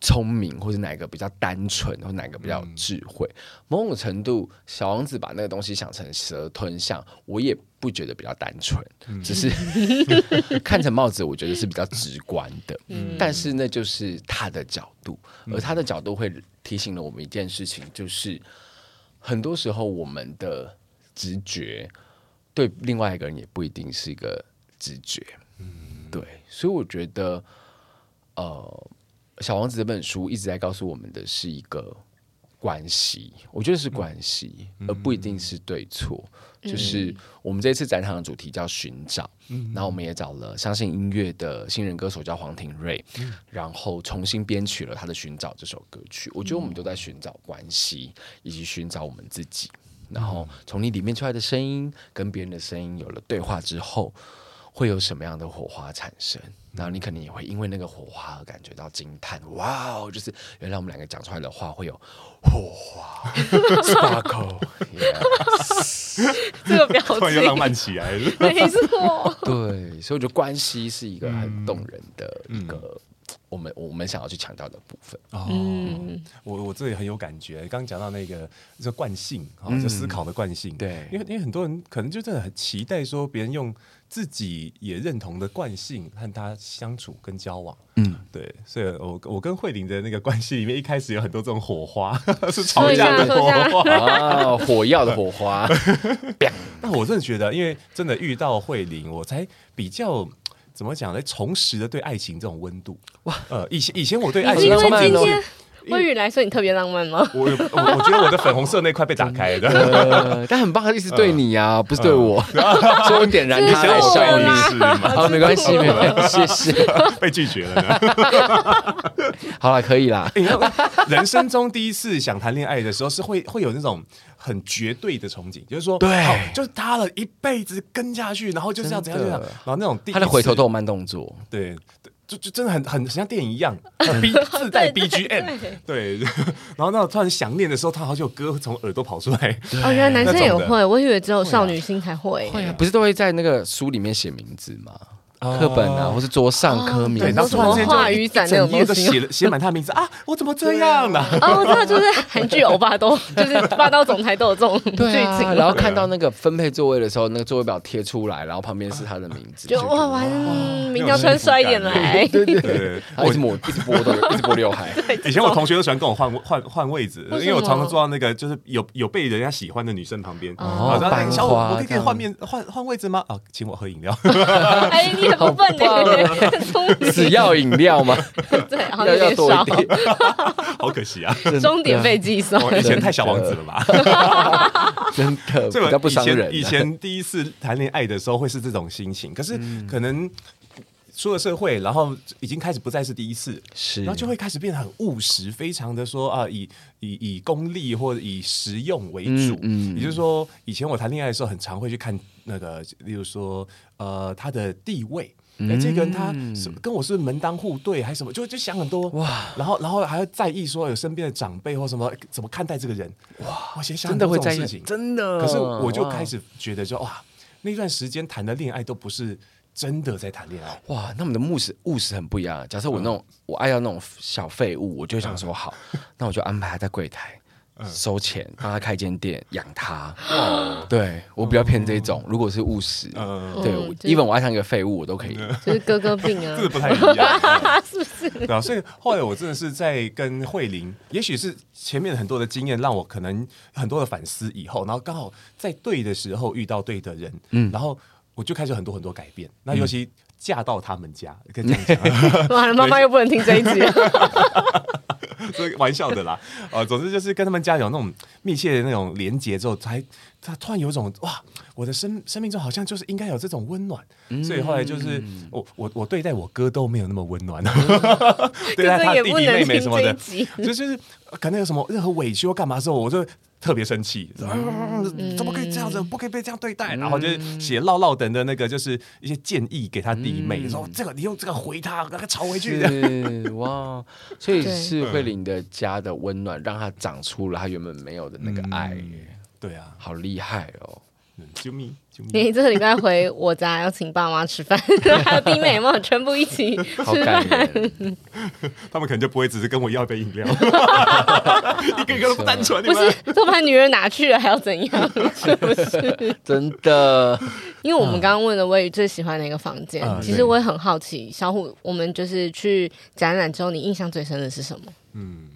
聪明，或者哪一个比较单纯，或哪一个比较有智慧。某种程度，小王子把那个东西想成蛇吞象，我也不觉得比较单纯，只是 看成帽子，我觉得是比较直观的。但是那就是他的角度，而他的角度会提醒了我们一件事情，就是很多时候我们的直觉。对另外一个人也不一定是一个直觉，对，所以我觉得，呃，《小王子》这本书一直在告诉我们的是一个关系，我觉得是关系，而不一定是对错。就是我们这次展场的主题叫寻找，然后我们也找了相信音乐的新人歌手叫黄庭瑞，然后重新编曲了他的《寻找》这首歌曲。我觉得我们都在寻找关系，以及寻找我们自己。然后从你里面出来的声音跟别人的声音有了对话之后，会有什么样的火花产生？然后你可能也会因为那个火花而感觉到惊叹，哇哦！就是原来我们两个讲出来的话会有火花，sparkle，这个表情突然就浪，漫起来了。没错。对，所以我觉得关系是一个很动人的一个我们我们想要去强调的部分。哦，嗯我我这里很有感觉。刚刚讲到那个这惯性啊，嗯就思考的惯性。对因为因为很多人可能就真的很期待说别人用自己也认同的惯性和他相处跟交往。嗯，对，所以我我跟慧玲的那个关系里面，一开始有很多这种火花，是吵架的火花。啊，火药的火花，那我真的觉得，因为真的遇到慧玲，我才比较怎么讲呢？重拾了对爱情这种温度。哇，呃，以前以前我对爱情充满了微雨来，说你特别浪漫吗？我我我觉得我的粉红色那块被打开了。呃，但很棒，他一直对你啊，不是对我，所以我点燃他来想我笑你。是吗？好，没关系，没关系，谢谢。被拒绝了呢。好了，可以啦。人生中第一次想谈恋爱的时候，是会会有那种很绝对的憧憬，就是说，对好就是他了一辈子跟下去，然后就是要怎样怎样，然后那种第一次他的回头都有慢动作，对，就就真的很很像电影一样，B 自带 BGM，对，然后那突然想念的时候，他好像有歌从耳朵跑出来。哦，原来男生也会，我以为只有少女心才会。会啊，不是都会在那个书里面写名字吗？课本啊，或是桌上科名，然后突然间就一整页都写 写满他的名字啊！我怎么这样呢？哦，我知道，就是韩剧欧巴都 就是霸道总裁都有这种剧情。然后看到那个分配座位的时候，那个座位表贴出来，然后旁边是他的名字，就哇完，明天穿帅一点来。对对对，我一直抹，一直拨，一直拨刘海。以前我同学都喜欢跟我换换换位置，因为我常常坐到那个就是有有被人家喜欢的女生旁边。哦，小五，我可以给你换面换换位置吗？啊，请我喝饮料。哎，你很笨呢。只要饮料吗？对，要要多一点，好可惜啊！终点被计算，以前太小王子了吧？真的，这个不伤人。以前第一次谈恋爱的时候会是这种心情，可是可能出了社会，然后已经开始不再是第一次，是，然后就会开始变得很务实，非常的说啊，以以以功利或者以实用为主。嗯，也就是说，以前我谈恋爱的时候，很常会去看那个，例如说，呃，他的地位。哎，这个人他是跟我是门当户对还是什么？就就想很多哇，然后然后还要在意说有身边的长辈或什么怎么看待这个人哇，我先想很多这种事情，真的。可是我就开始觉得说哇，那段时间谈的恋爱都不是真的在谈恋爱哇，那我们的务实务实很不一样。假设我那种我爱要那种小废物，我就想说好，那我就安排他在柜台。收钱，帮他开间店，养他。对我比较偏这种。如果是务实，对，even 我爱上一个废物，我都可以。就是哥哥病啊，这个不太一样，是不是？对啊，所以后来我真的是在跟慧玲，也许是前面很多的经验，让我可能很多的反思以后，然后刚好在对的时候遇到对的人，嗯，然后我就开始很多很多改变。那尤其嫁到他们家，跟这样讲，完了，妈妈又不能听这一集。这玩笑的啦，啊，总之就是跟他们家有那种密切的那种连接之后，才他突然有一种哇，我的生生命中好像就是应该有这种温暖，嗯、所以后来就是我我我对待我哥都没有那么温暖，嗯、对待他弟弟妹妹什么的，就就是可能有什么任何委屈或干嘛的时候，我就。特别生气，怎么可以这样子？不可以被这样对待。然后就写唠唠等的那个，就是一些建议给他弟妹，说这个你用这个回他，让他吵回去。哇，所以是慧玲的家的温暖，让他长出了他原本没有的那个爱。对啊，好厉害哦！救命！救命你这个礼拜回我家要请爸妈吃饭，还有弟妹们全部一起吃饭。他们可能就不会只是跟我要一杯饮料，一个一个都不单纯。不是，都把女儿拿去了还要怎样？是不是？真的？因为我们刚刚问了魏宇最喜欢的一个房间，其实我也很好奇，小虎，我们就是去展览之后，你印象最深的是什么？嗯。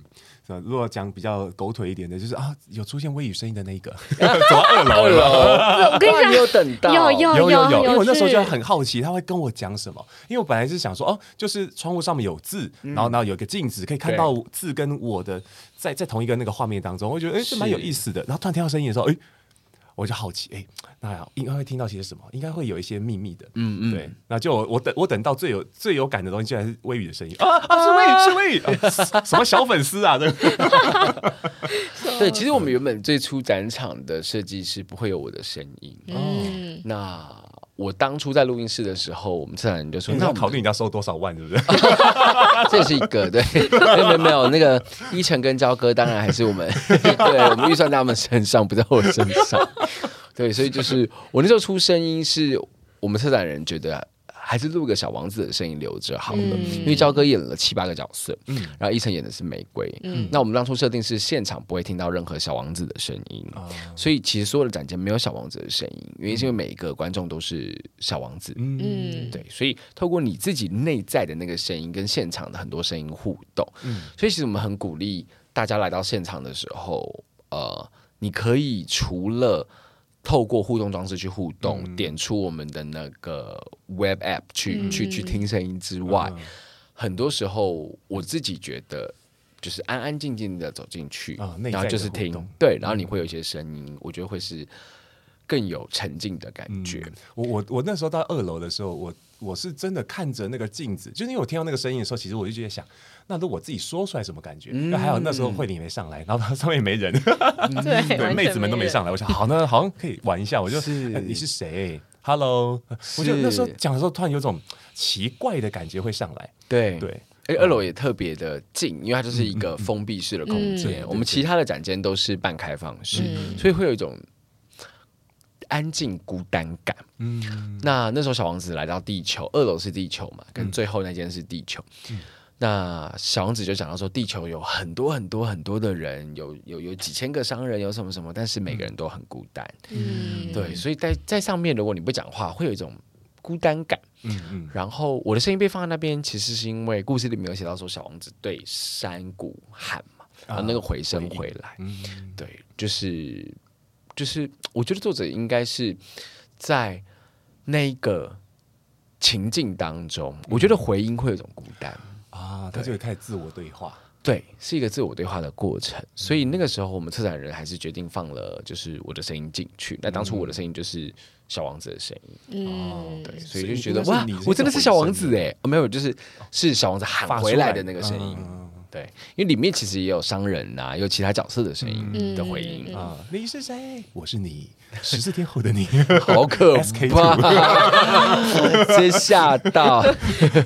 如果讲比较狗腿一点的，就是啊，有出现微雨声音的那一个，走到二楼了。我跟你讲，有等到，有有有有，因为我那时候就很好奇，他会跟我讲什么。因为我本来是想说，哦，就是窗户上面有字，然后然后有个镜子，可以看到字跟我的在在同一个那个画面当中，我觉得哎，是蛮有意思的。然后突然听到声音的时候，哎。我就好奇，哎、欸，那应该会听到些什么？应该会有一些秘密的，嗯嗯，对。那就我，我等我等到最有最有感的东西，竟然是微雨的声音啊啊！是微雨，是微雨，啊、什么小粉丝啊？对，对，其实我们原本最初展场的设计师不会有我的声音，嗯，那。我当初在录音室的时候，我们策展人就说：“那我考虑你要收多少万，对不对？” 这是一个对，没有没有，那个依晨跟焦哥当然还是我们，对，我们预算在他们身上，不在我身上。对，所以就是我那时候出声音，是我们策展人觉得。还是录个小王子的声音留着好了，嗯、因为焦哥演了七八个角色，嗯、然后依晨演的是玫瑰。嗯、那我们当初设定是现场不会听到任何小王子的声音，嗯、所以其实所有的展间没有小王子的声音，原因是因为每一个观众都是小王子。嗯，对，所以透过你自己内在的那个声音跟现场的很多声音互动，嗯、所以其实我们很鼓励大家来到现场的时候，呃，你可以除了透过互动装置去互动，嗯、点出我们的那个 web app 去、嗯、去去听声音之外，嗯、很多时候我自己觉得就是安安静静的走进去，啊、然后就是听，对，然后你会有一些声音，嗯、我觉得会是更有沉浸的感觉。嗯、我我我那时候到二楼的时候，我我是真的看着那个镜子，就是因为我听到那个声音的时候，其实我就觉得想。那如果我自己说出来什么感觉？那、嗯、还有那时候慧玲没上来，然后上面也没人，对，妹子们都没上来。我想好，呢好像可以玩一下。我就，是、欸、你是谁？，Hello，是我就那时候讲的时候，突然有种奇怪的感觉会上来。对对，而且二楼也特别的近，因为它就是一个封闭式的空间。嗯我们其他的展间都是半开放式，嗯所以会有一种安静孤单感。嗯，那那时候小王子来到地球，二楼是地球嘛，跟最后那间是地球。嗯那小王子就讲到说，地球有很多很多很多的人，有有有几千个商人，有什么什么，但是每个人都很孤单。嗯，对，所以在在上面，如果你不讲话，会有一种孤单感。嗯嗯，然后我的声音被放在那边，其实是因为故事里面有写到说，小王子对山谷喊嘛，然后那个回声回来。嗯对，就是就是，我觉得作者应该是在那个情境当中，我觉得回音会有一种孤单。啊，他就会开始自我对话。对，是一个自我对话的过程，所以那个时候我们策展人还是决定放了，就是我的声音进去。那当初我的声音就是小王子的声音，嗯，对，所以就觉得哇我真的是小王子哎、哦，没有，就是是小王子喊回来来的那个声音。嗯对，因为里面其实也有商人呐、啊，有其他角色的声音嗯的回音，啊，你是谁？我是你，十四天后的你。好可怕，直接吓到。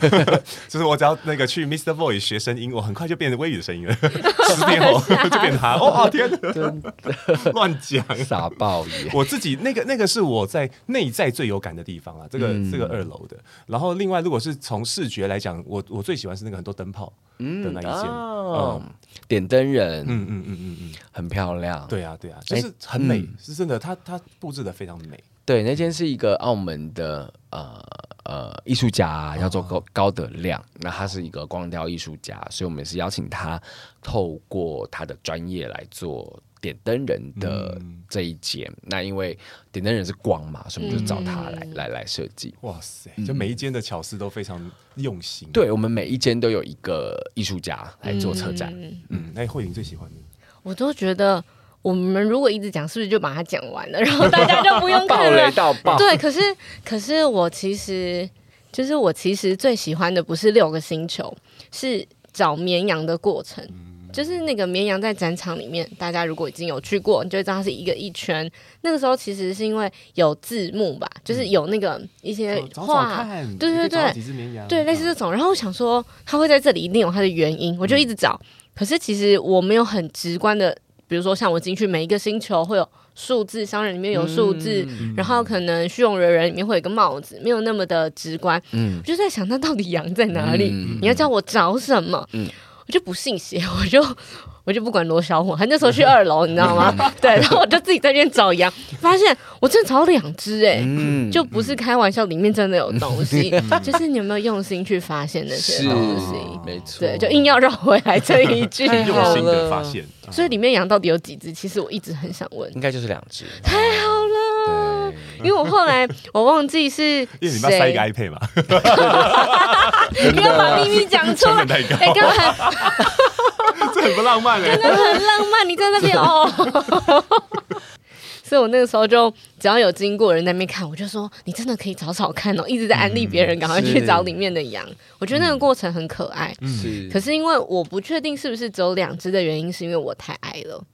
就是我只要那个去 Mr. Voice 学声音，我很快就变成微雨的声音了。十天后就变他。哦天哪，乱讲。傻爆眼。我自己那个那个是我在内在最有感的地方啊，这个、嗯这个二楼的。然后另外，如果是从视觉来讲，我我最喜欢是那个很多灯泡的那一件。哦，点灯人，嗯嗯嗯嗯嗯，很漂亮。对啊对啊，就是很美，嗯是真的，它它布置的非常美。对，那间是一个澳门的呃呃艺术家，叫做高高德亮。那他是一个光雕艺术家，所以我们是邀请他透过他的专业来做点灯人的这一间。那因为点灯人是光嘛，所以我们就找他来、来来设计。哇塞，就每一间的巧思都非常用心。，对，我们每一间都有一个艺术家来做策展。嗯嗯，那慧玲最喜欢的我都觉得我们如果一直讲，是不是就把它讲完了，然后大家就不用爆看了 雷？到爆！对，可是可是我其实就是我其实最喜欢的不是六个星球，是找绵羊的过程。就是那个绵羊在展场里面，大家如果已经有去过，你就会知道它是一个一圈。那个时候其实是因为有字幕吧，就是有那个一些哦找找画，看，对对对几只绵羊，对，类似这种。然后我想说，它会在这里一定有它的原因，我就一直找。可是其实我没有很直观的，比如说像我进去每一个星球会有数字，商人里面有数字，然后可能虚荣人人里面会有一个帽子，没有那么的直观。嗯我就在想，那到底羊在哪里？嗯你要叫我找什么？就不信邪，我就我就不管罗小虎，他那时候去二楼，你知道吗？对，然后我就自己在那边找羊，发现我真的找到两只哎。嗯就不是开玩笑，里面真的有东西，就是你有没有用心去发现那些东西？没错，对，就硬要绕回来这一句 用心的发现。所以里面羊到底有几只？其实我一直很想问。应该就是两只。太好因为我后来我忘记是因为你们要塞一个，iPad 嘛，你要把秘密讲出来哎，刚才 这很不浪漫哎。真的很浪漫，你在那边哦。所以我那个时候就只要有经过人在那边看，我就说你真的可以找找看哦，一直在安利别人，赶快去找里面的羊。我觉得那个过程很可爱。是。可是因为我不确定是不是只有两只的原因，是因为我太矮了，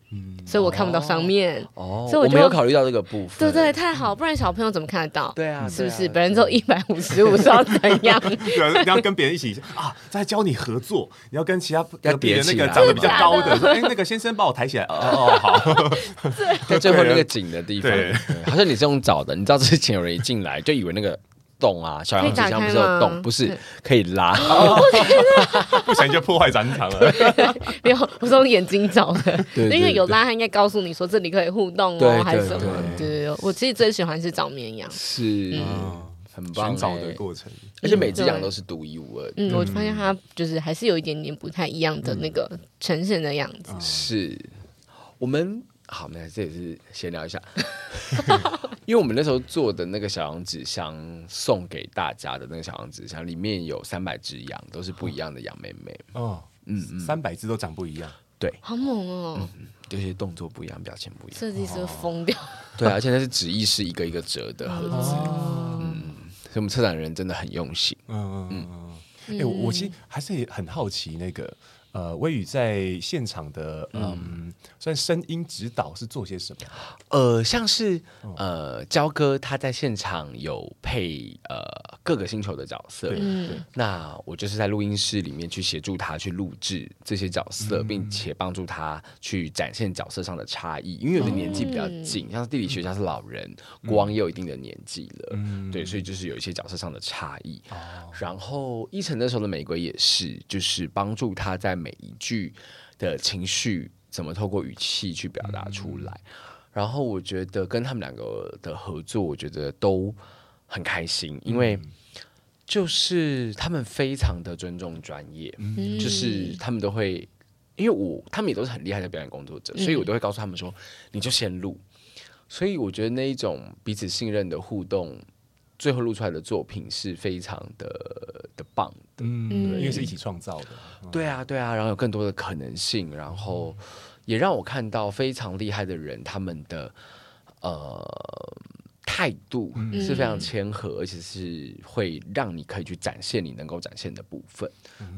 所以我看不到上面。哦，所以我我没有考虑到这个部分。对对，太好，不然小朋友怎么看得到？对啊，是不是？本人只有一百五十五，是要怎样？对啊，你要跟别人一起啊，在教你合作，你要跟其他要叠起来个长得比较高的，哎，那个先生帮我抬起来。哦哦，好。在最后那个井的地方，像你是用找的。你知道之前有人一进来就以为那个洞啊，小羊纸箱不是有洞，不是可以拉。不小心就破坏展场了。没有，我是用眼睛找的，因为有拉，他应该告诉你说这里可以互动对哦，还是什么？对对我其实最喜欢是找绵羊。是，嗯很棒寻找欸的过程，而且每只羊都是独一无二的。嗯，我就发现它就是还是有一点点不太一样的那个呈现的样子。是我们好，那这也是闲聊一下，因为我们那时候做的那个小羊纸箱送给大家的那个小羊纸箱，里面有三百只羊，都是不一样的羊妹妹。哦，嗯嗯，三百只都长不一样。对好猛哦！有些动作不一样，表情不一样。设计师疯掉。对啊，而且那是纸艺是一个一个折的盒子，哦，所以我们策展人真的很用心。嗯嗯嗯嗯。哎，我我其实还是很好奇那个。呃，微雨在现场的嗯，嗯算声音指导是做些什么？呃，像是呃，焦哥他在现场有配呃各个星球的角色，嗯，那我就是在录音室里面去协助他去录制这些角色，嗯、并且帮助他去展现角色上的差异，因为有的年纪比较近，嗯、像是地理学家是老人，嗯、光也有一定的年纪了，嗯、对，所以就是有一些角色上的差异。嗯、然后伊晨那时候的玫瑰也是，就是帮助他在。每一句的情绪怎么透过语气去表达出来？嗯、然后我觉得跟他们两个的合作，我觉得都很开心，因为就是他们非常的尊重专业，嗯、就是他们都会，因为我他们也都是很厉害的表演工作者，所以我都会告诉他们说，你就先录。所以我觉得那一种彼此信任的互动。最后录出来的作品是非常的的棒的，嗯，因为是一起创造的，对啊，对啊，然后有更多的可能性，然后也让我看到非常厉害的人，他们的呃态度是非常谦和，而且是会让你可以去展现你能够展现的部分，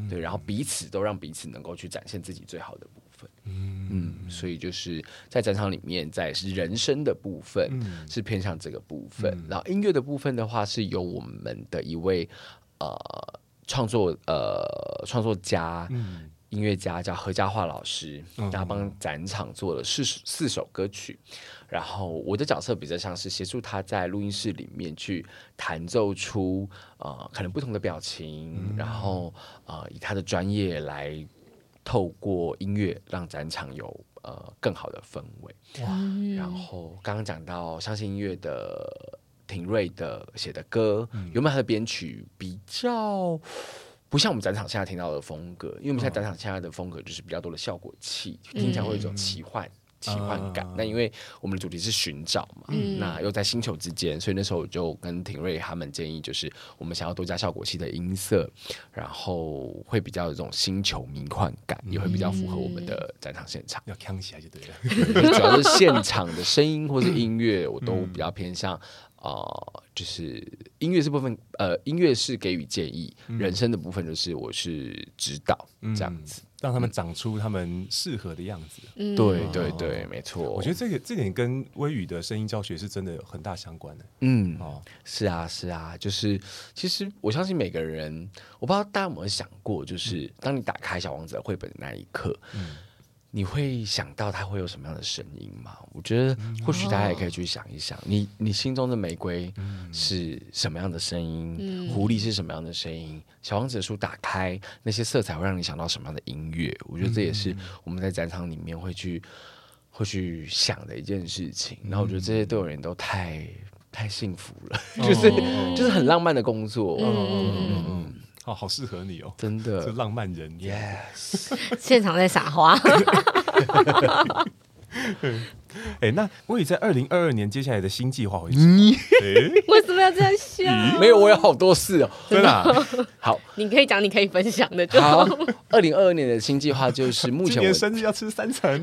对，然后彼此都让彼此能够去展现自己最好的部分。嗯，所以就是在展场里面，在是人声的部分是偏向这个部分，嗯、然后音乐的部分的话，是由我们的一位呃创作呃创作家、嗯、音乐家叫何家化老师，他帮展场做了四四首歌曲，然后我的角色比较像是协助他在录音室里面去弹奏出呃可能不同的表情，嗯、然后呃以他的专业来。透过音乐让展场有呃更好的氛围，哇！然后刚刚讲到相信音乐的廷瑞的写的歌，嗯、有没有他的编曲比较不像我们展场现在听到的风格？因为我们现在展场现在的风格就是比较多的效果器，嗯、听起来会有一种奇幻。奇幻感，那、uh, 因为我们的主题是寻找嘛，嗯、那又在星球之间，所以那时候我就跟廷瑞他们建议，就是我们想要多加效果器的音色，然后会比较有这种星球迷幻感，嗯、也会比较符合我们的展场现场。要扛起来就对了，主要是现场的声音或是音乐，我都比较偏向啊、呃，就是音乐这部分，呃，音乐是给予建议，嗯、人声的部分就是我是指导这样子。让他们长出他们适合的样子。嗯，对对对，没错。我觉得这个这点跟微语的声音教学是真的有很大相关的。嗯，哦，是啊，是啊，就是其实我相信每个人，我不知道大家有没有想过，就是当你打开小王子的绘本的那一刻，嗯。你会想到它会有什么样的声音吗？我觉得或许大家也可以去想一想，嗯、你你心中的玫瑰是什么样的声音？嗯、狐狸是什么样的声音？小王子的书打开，那些色彩会让你想到什么样的音乐？我觉得这也是我们在展场里面会去会去想的一件事情。然后我觉得这些对我而言都太太幸福了，嗯、就是、哦、就是很浪漫的工作。嗯嗯嗯嗯。哦，好适合你哦，真的，这浪漫人，yes，现场在撒花。哎，那我也在二零二二年接下来的新计划会是？为什么要这样笑？没有，我有好多事哦，真的。好，你可以讲，你可以分享的就好。二零二二年的新计划就是目前我生日要吃三层，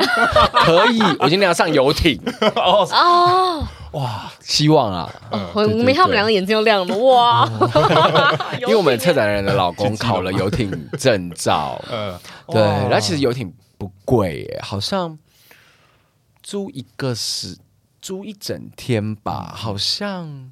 可以，我今天要上游艇。哦。哇，希望啊！我没看我们两个眼睛又亮了吗？哇！因为我们策展人的老公考了游艇证照，嗯，对。然后其实游艇不贵耶，好像租一个是租一整天吧，好像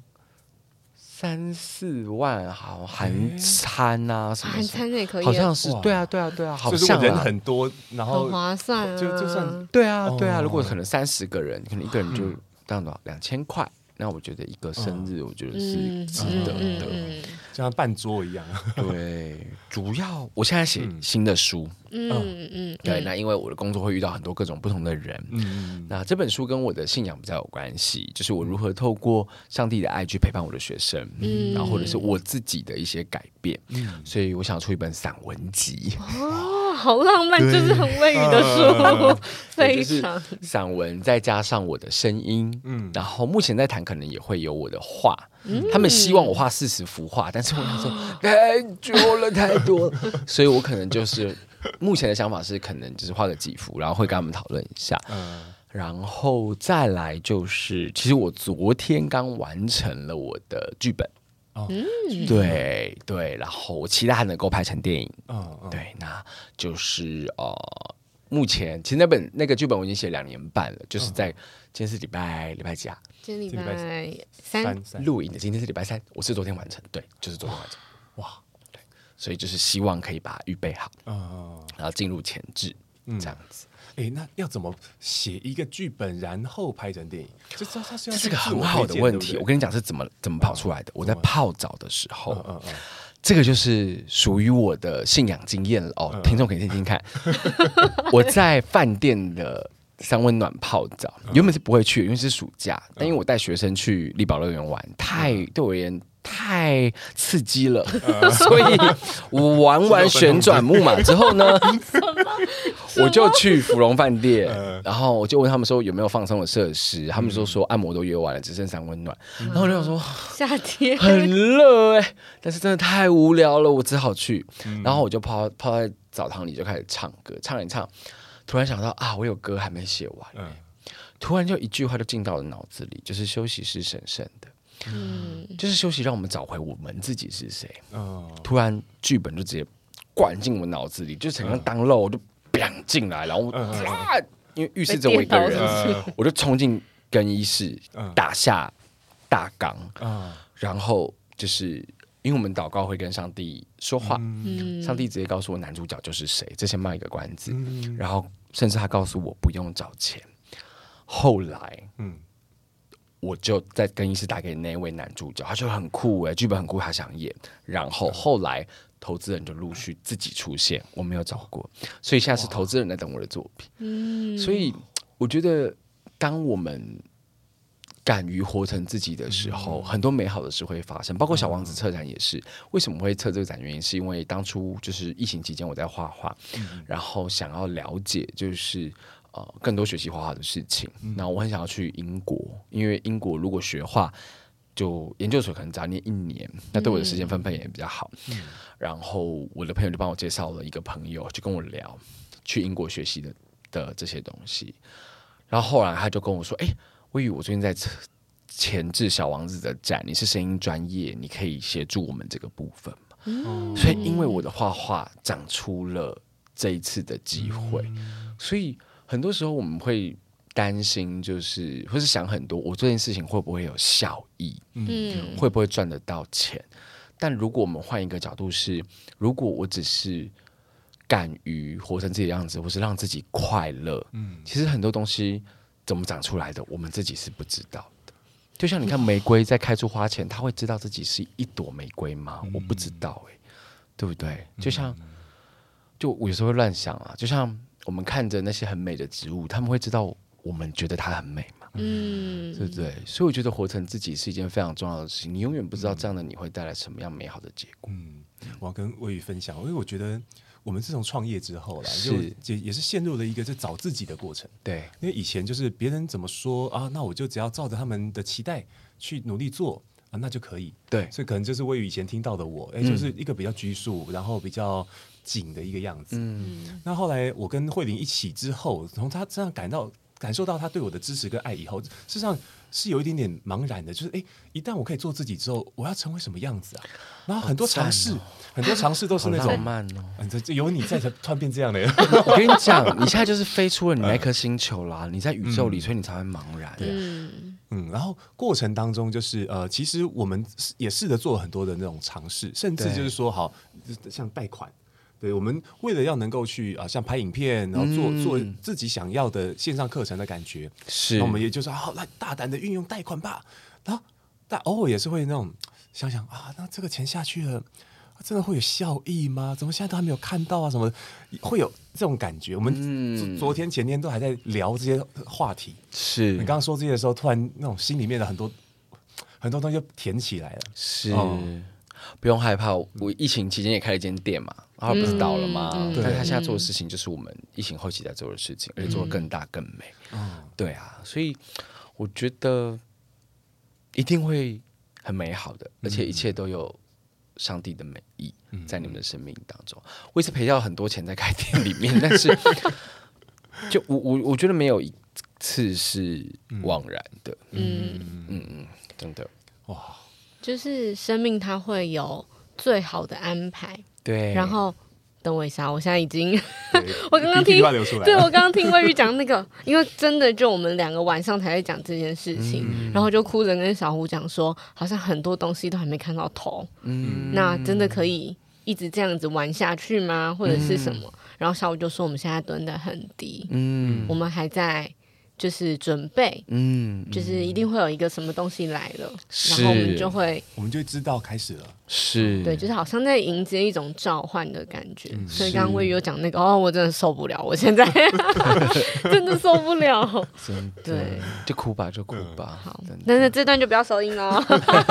三四万，好含餐啊什么，含餐也可以，好像是对啊对啊对啊，好像人很多，然后很划算，就就算对啊对啊，如果可能三十个人，可能一个人就。这样多少两千块？那我觉得一个生日，我觉得是值得的，就像办桌一样。对，主要我现在写新的书，嗯嗯，对，那因为我的工作会遇到很多各种不同的人，嗯，那这本书跟我的信仰比较有关系，就是我如何透过上帝的爱去陪伴我的学生，嗯，然后或者是我自己的一些改变，嗯，所以我想出一本散文集。哦好浪漫，就是很外语的书，非常散文，再加上我的声音，嗯，然后目前在谈，可能也会有我的画。他们希望我画四十幅画，但是我想说太久了，太多了，所以我可能就是 目前的想法是，可能就是画个几幅，然后会跟他们讨论一下。嗯，然后再来就是，其实我昨天刚完成了我的剧本。哦，对对，然后我期待它能够拍成电影。嗯嗯，对，那就是呃，目前其实那本那个剧本我已经写两年半了，就是在今天是礼拜礼拜几啊？今天礼拜拜三，三三录影的今天是礼拜三，我是昨天完成，对，就是昨天完成。所以就是希望可以把它预备好，嗯嗯，然后进入前置，嗯这样子。哎，那要怎么写一个剧本，然后拍成电影？这是个很好的问题，对对我跟你讲是怎么怎么跑出来的。我在泡澡的时候，这个就是属于我的信仰经验了哦。嗯听众可以听听看，我在饭店的三温暖泡澡，原本是不会去，因为是暑假，但因为我带学生去丽宝乐园玩，太对我而言太刺激了，所以我玩完旋转木马之后呢，我就去芙蓉饭店，然后我就问他们说有没有放松的设施，他们说说按摩都约完了，只剩三温暖，然后我就想说。夏天。很热哎、但是真的太无聊了，我只好去。然后我就泡泡在澡堂里，就开始唱歌，唱一唱，突然想到啊，我有歌还没写完、突然就一句话就进到了脑子里，就是休息是神圣的，嗯，就是休息让我们找回我们自己是谁。嗯突然剧本就直接灌进我脑子里，就成像当肉，我就砰进来，然后我嗯嗯啊，因为浴室只有我一个人我就冲进更衣室嗯，打下大纲。嗯然后就是因为我们祷告会跟上帝说话，嗯上帝直接告诉我男主角就是谁，这先卖一个关子。嗯然后甚至他告诉我不用找钱。后来嗯我就在更衣室打给那位男主角，他就很酷哎，剧本很酷，他想演。然后后来投资人就陆续自己出现，我没有找过，所以现在是投资人在等我的作品。嗯所以我觉得，当我们敢于活成自己的时候，很多美好的事会发生。包括小王子策展也是，为什么会策这个展？原因是因为当初就是疫情期间我在画画，然后想要了解就是呃更多学习画画的事情。然后我很想要去英国，因为英国如果学画，就研究所可能只要念一年，那对我的时间分配也比较好。然后我的朋友就帮我介绍了一个朋友，就跟我聊去英国学习的的这些东西。然后后来他就跟我说：“哎、我以为我最近在前置小王子的展，你是声音专业，你可以协助我们这个部分吗？”所以因为我的画画长出了这一次的机会，所以很多时候我们会担心，就是或是想很多，我这件事情会不会有效益？嗯会不会赚得到钱？但如果我们换一个角度是，如果我只是敢于活成自己的样子，或是让自己快乐，嗯，其实很多东西怎么长出来的，我们自己是不知道的。就像你看，玫瑰在开出花前，它会知道自己是一朵玫瑰吗？我不知道、欸，哎，对不对？就像，就我有时候会乱想啊，就像我们看着那些很美的植物，他们会知道我们觉得它很美吗？嗯对不对？所以我觉得活成自己是一件非常重要的事情。你永远不知道这样的你会带来什么样美好的结果。嗯，我要跟魏宇分享，因为我觉得我们自从创业之后啦，是就也也是陷入了一个就找自己的过程。对，因为以前就是别人怎么说啊，那我就只要照着他们的期待去努力做啊，那就可以。对，所以可能就是魏宇以前听到的我，哎、就是一个比较拘束，然后比较紧的一个样子。嗯，那后来我跟慧玲一起之后，从她身上感到感受到她对我的支持跟爱以后，事实上是有一点点茫然的，就是哎，一旦我可以做自己之后，我要成为什么样子啊？然后很多尝试，哦很多尝试都是那种慢，哦。嗯，这这有你在才突然变这样的。我跟你讲，你现在就是飞出了你那颗星球啦，你在宇宙里，所以你才会茫然。嗯嗯，然后过程当中就是呃，其实我们也试着做了很多的那种尝试，甚至就是说，好像贷款，对我们为了要能够去啊、呃，像拍影片，然后做、嗯做自己想要的线上课程的感觉，是那我们也就是好、来大胆的运用贷款吧，然后但偶尔也是会那种想想啊，那这个钱下去了。真的会有效益吗？怎么现在都还没有看到啊？什么会有这种感觉？我们嗯昨天前天都还在聊这些话题。是你刚刚说这些的时候，突然那种心里面的很多很多东西就填起来了。是哦，不用害怕。我疫情期间也开了一间店嘛，然后不是倒了吗？但是他现在做的事情就是我们疫情后期在做的事情，而且做得更大更美。嗯，对啊，所以我觉得一定会很美好的，而且一切都有上帝的美意在你们的生命当中。我也是赔掉很多钱在开店里面，但是就我我我觉得没有一次是枉然的。嗯，嗯嗯，真的。哇，就是生命它会有最好的安排，对，然后。等我一下，我现在已经，我刚刚听，对我刚刚听魏玉讲那个，因为真的就我们两个晚上才在讲这件事情，嗯、然后就哭着跟小胡讲说，好像很多东西都还没看到头，嗯，那真的可以一直这样子玩下去吗？或者是什么？嗯、然后小胡就说，我们现在蹲得很低，嗯，我们还在。就是准备，嗯，就是一定会有一个什么东西来了，然后我们就会，我们就知道开始了，是。对，就是好像在迎接一种召唤的感觉。所以刚刚魏宇有讲那个，哦，我真的受不了，我现在 真的受不了，对，就哭吧，就哭吧。好，但是这段就不要收音了，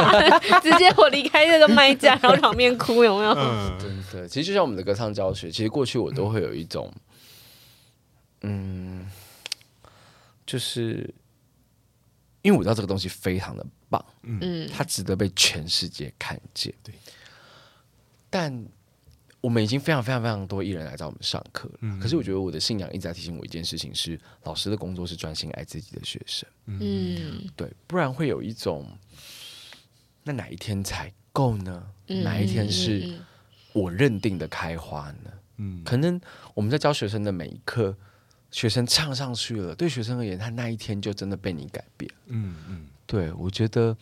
直接我离开这个麦架，然后场面哭，有没有？真的，其实就像我们的歌唱教学，其实过去我都会有一种，嗯。就是因为我知道这个东西非常的棒，嗯，它值得被全世界看见。对，但我们已经非常非常非常多艺人来找我们上课了。嗯，可是我觉得我的信仰一直在提醒我一件事情：是老师的工作是专心爱自己的学生。嗯，对，不然会有一种那哪一天才够呢？哪一天是我认定的开花呢？嗯，可能我们在教学生的每一课。学生唱上去了，对学生而言，他那一天就真的被你改变。嗯嗯，对，我觉得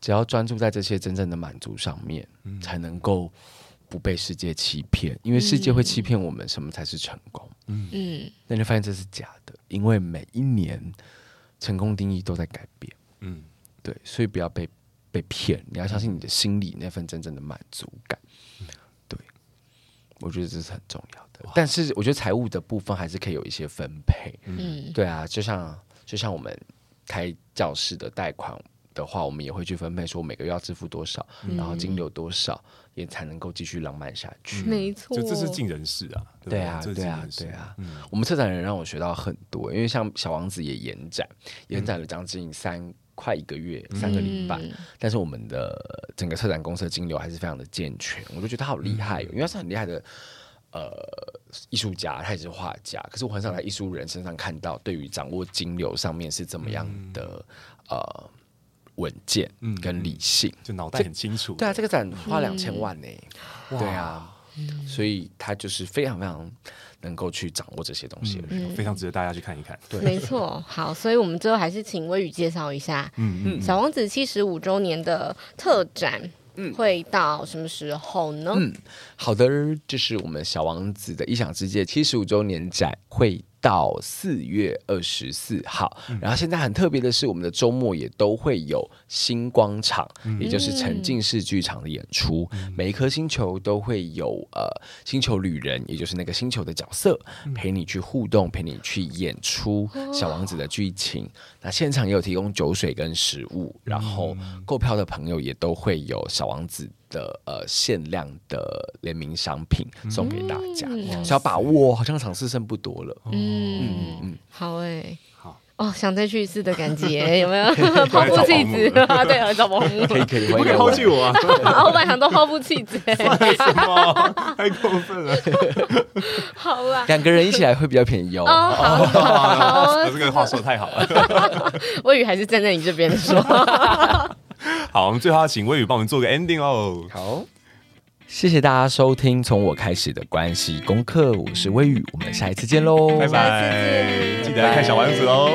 只要专注在这些真正的满足上面，嗯、才能够不被世界欺骗，因为世界会欺骗我们什么才是成功。嗯嗯，那你发现这是假的，因为每一年成功定义都在改变。嗯，对，所以不要被被骗，你要相信你的心里那份真正的满足感。我觉得这是很重要的。但是我觉得财务的部分还是可以有一些分配，嗯，对啊，就像就像我们开教室的贷款的话，我们也会去分配，说每个月要支付多少，嗯、然后金流多少，也才能够继续浪漫下去。没错，就这是尽人事啊，对，对啊，对啊，对啊。嗯、我们策展人让我学到很多，因为像小王子也延展，延展了将近三快一个月，三个礼拜，嗯、但是我们的整个策展公司的金流还是非常的健全，我就觉得他好厉害，嗯、因为他是很厉害的。呃，艺术家，他也是画家，可是我很少在艺术人身上看到，对于掌握金流上面是怎么样的、嗯、呃稳健跟理性，嗯、就脑袋很清楚。对啊，这个展花两千万呢，嗯、对啊，哇所以他就是非常非常能够去掌握这些东西的人，嗯、非常值得大家去看一看。对，没错。好，所以我们最后还是请微雨介绍一下，嗯嗯，小王子七十五周年的特展。嗯，会到什么时候呢？嗯，好的，这是我们小王子的异想世界七十五周年展会。到四月二十四号，嗯、然后现在很特别的是，我们的周末也都会有星光场，嗯、也就是沉浸式剧场的演出。嗯、每一颗星球都会有呃星球旅人，也就是那个星球的角色，嗯、陪你去互动，陪你去演出小王子的剧情。哦、那现场也有提供酒水跟食物，然后购票的朋友也都会有小王子的呃限量的联名商品送给大家，嗯、要把握，好像场次剩不多了。嗯嗯嗯，嗯好哎、欸，好哦，想再去一次的感觉 有没有？抛夫弃子对，找保姆可以可以，不可以抛弃我啊！老板想都抛夫弃子，什么？太过分了！好啊，两个人一起来会比较便宜哦。好，这个话说的太好了。魏宇还是站在你这边说。好，我们最后要请微雨帮我们做个 ending 哦。好，谢谢大家收听《从我开始的关系功课》，我是微雨，我们下一次见喽，拜拜，记得来看小丸子喽。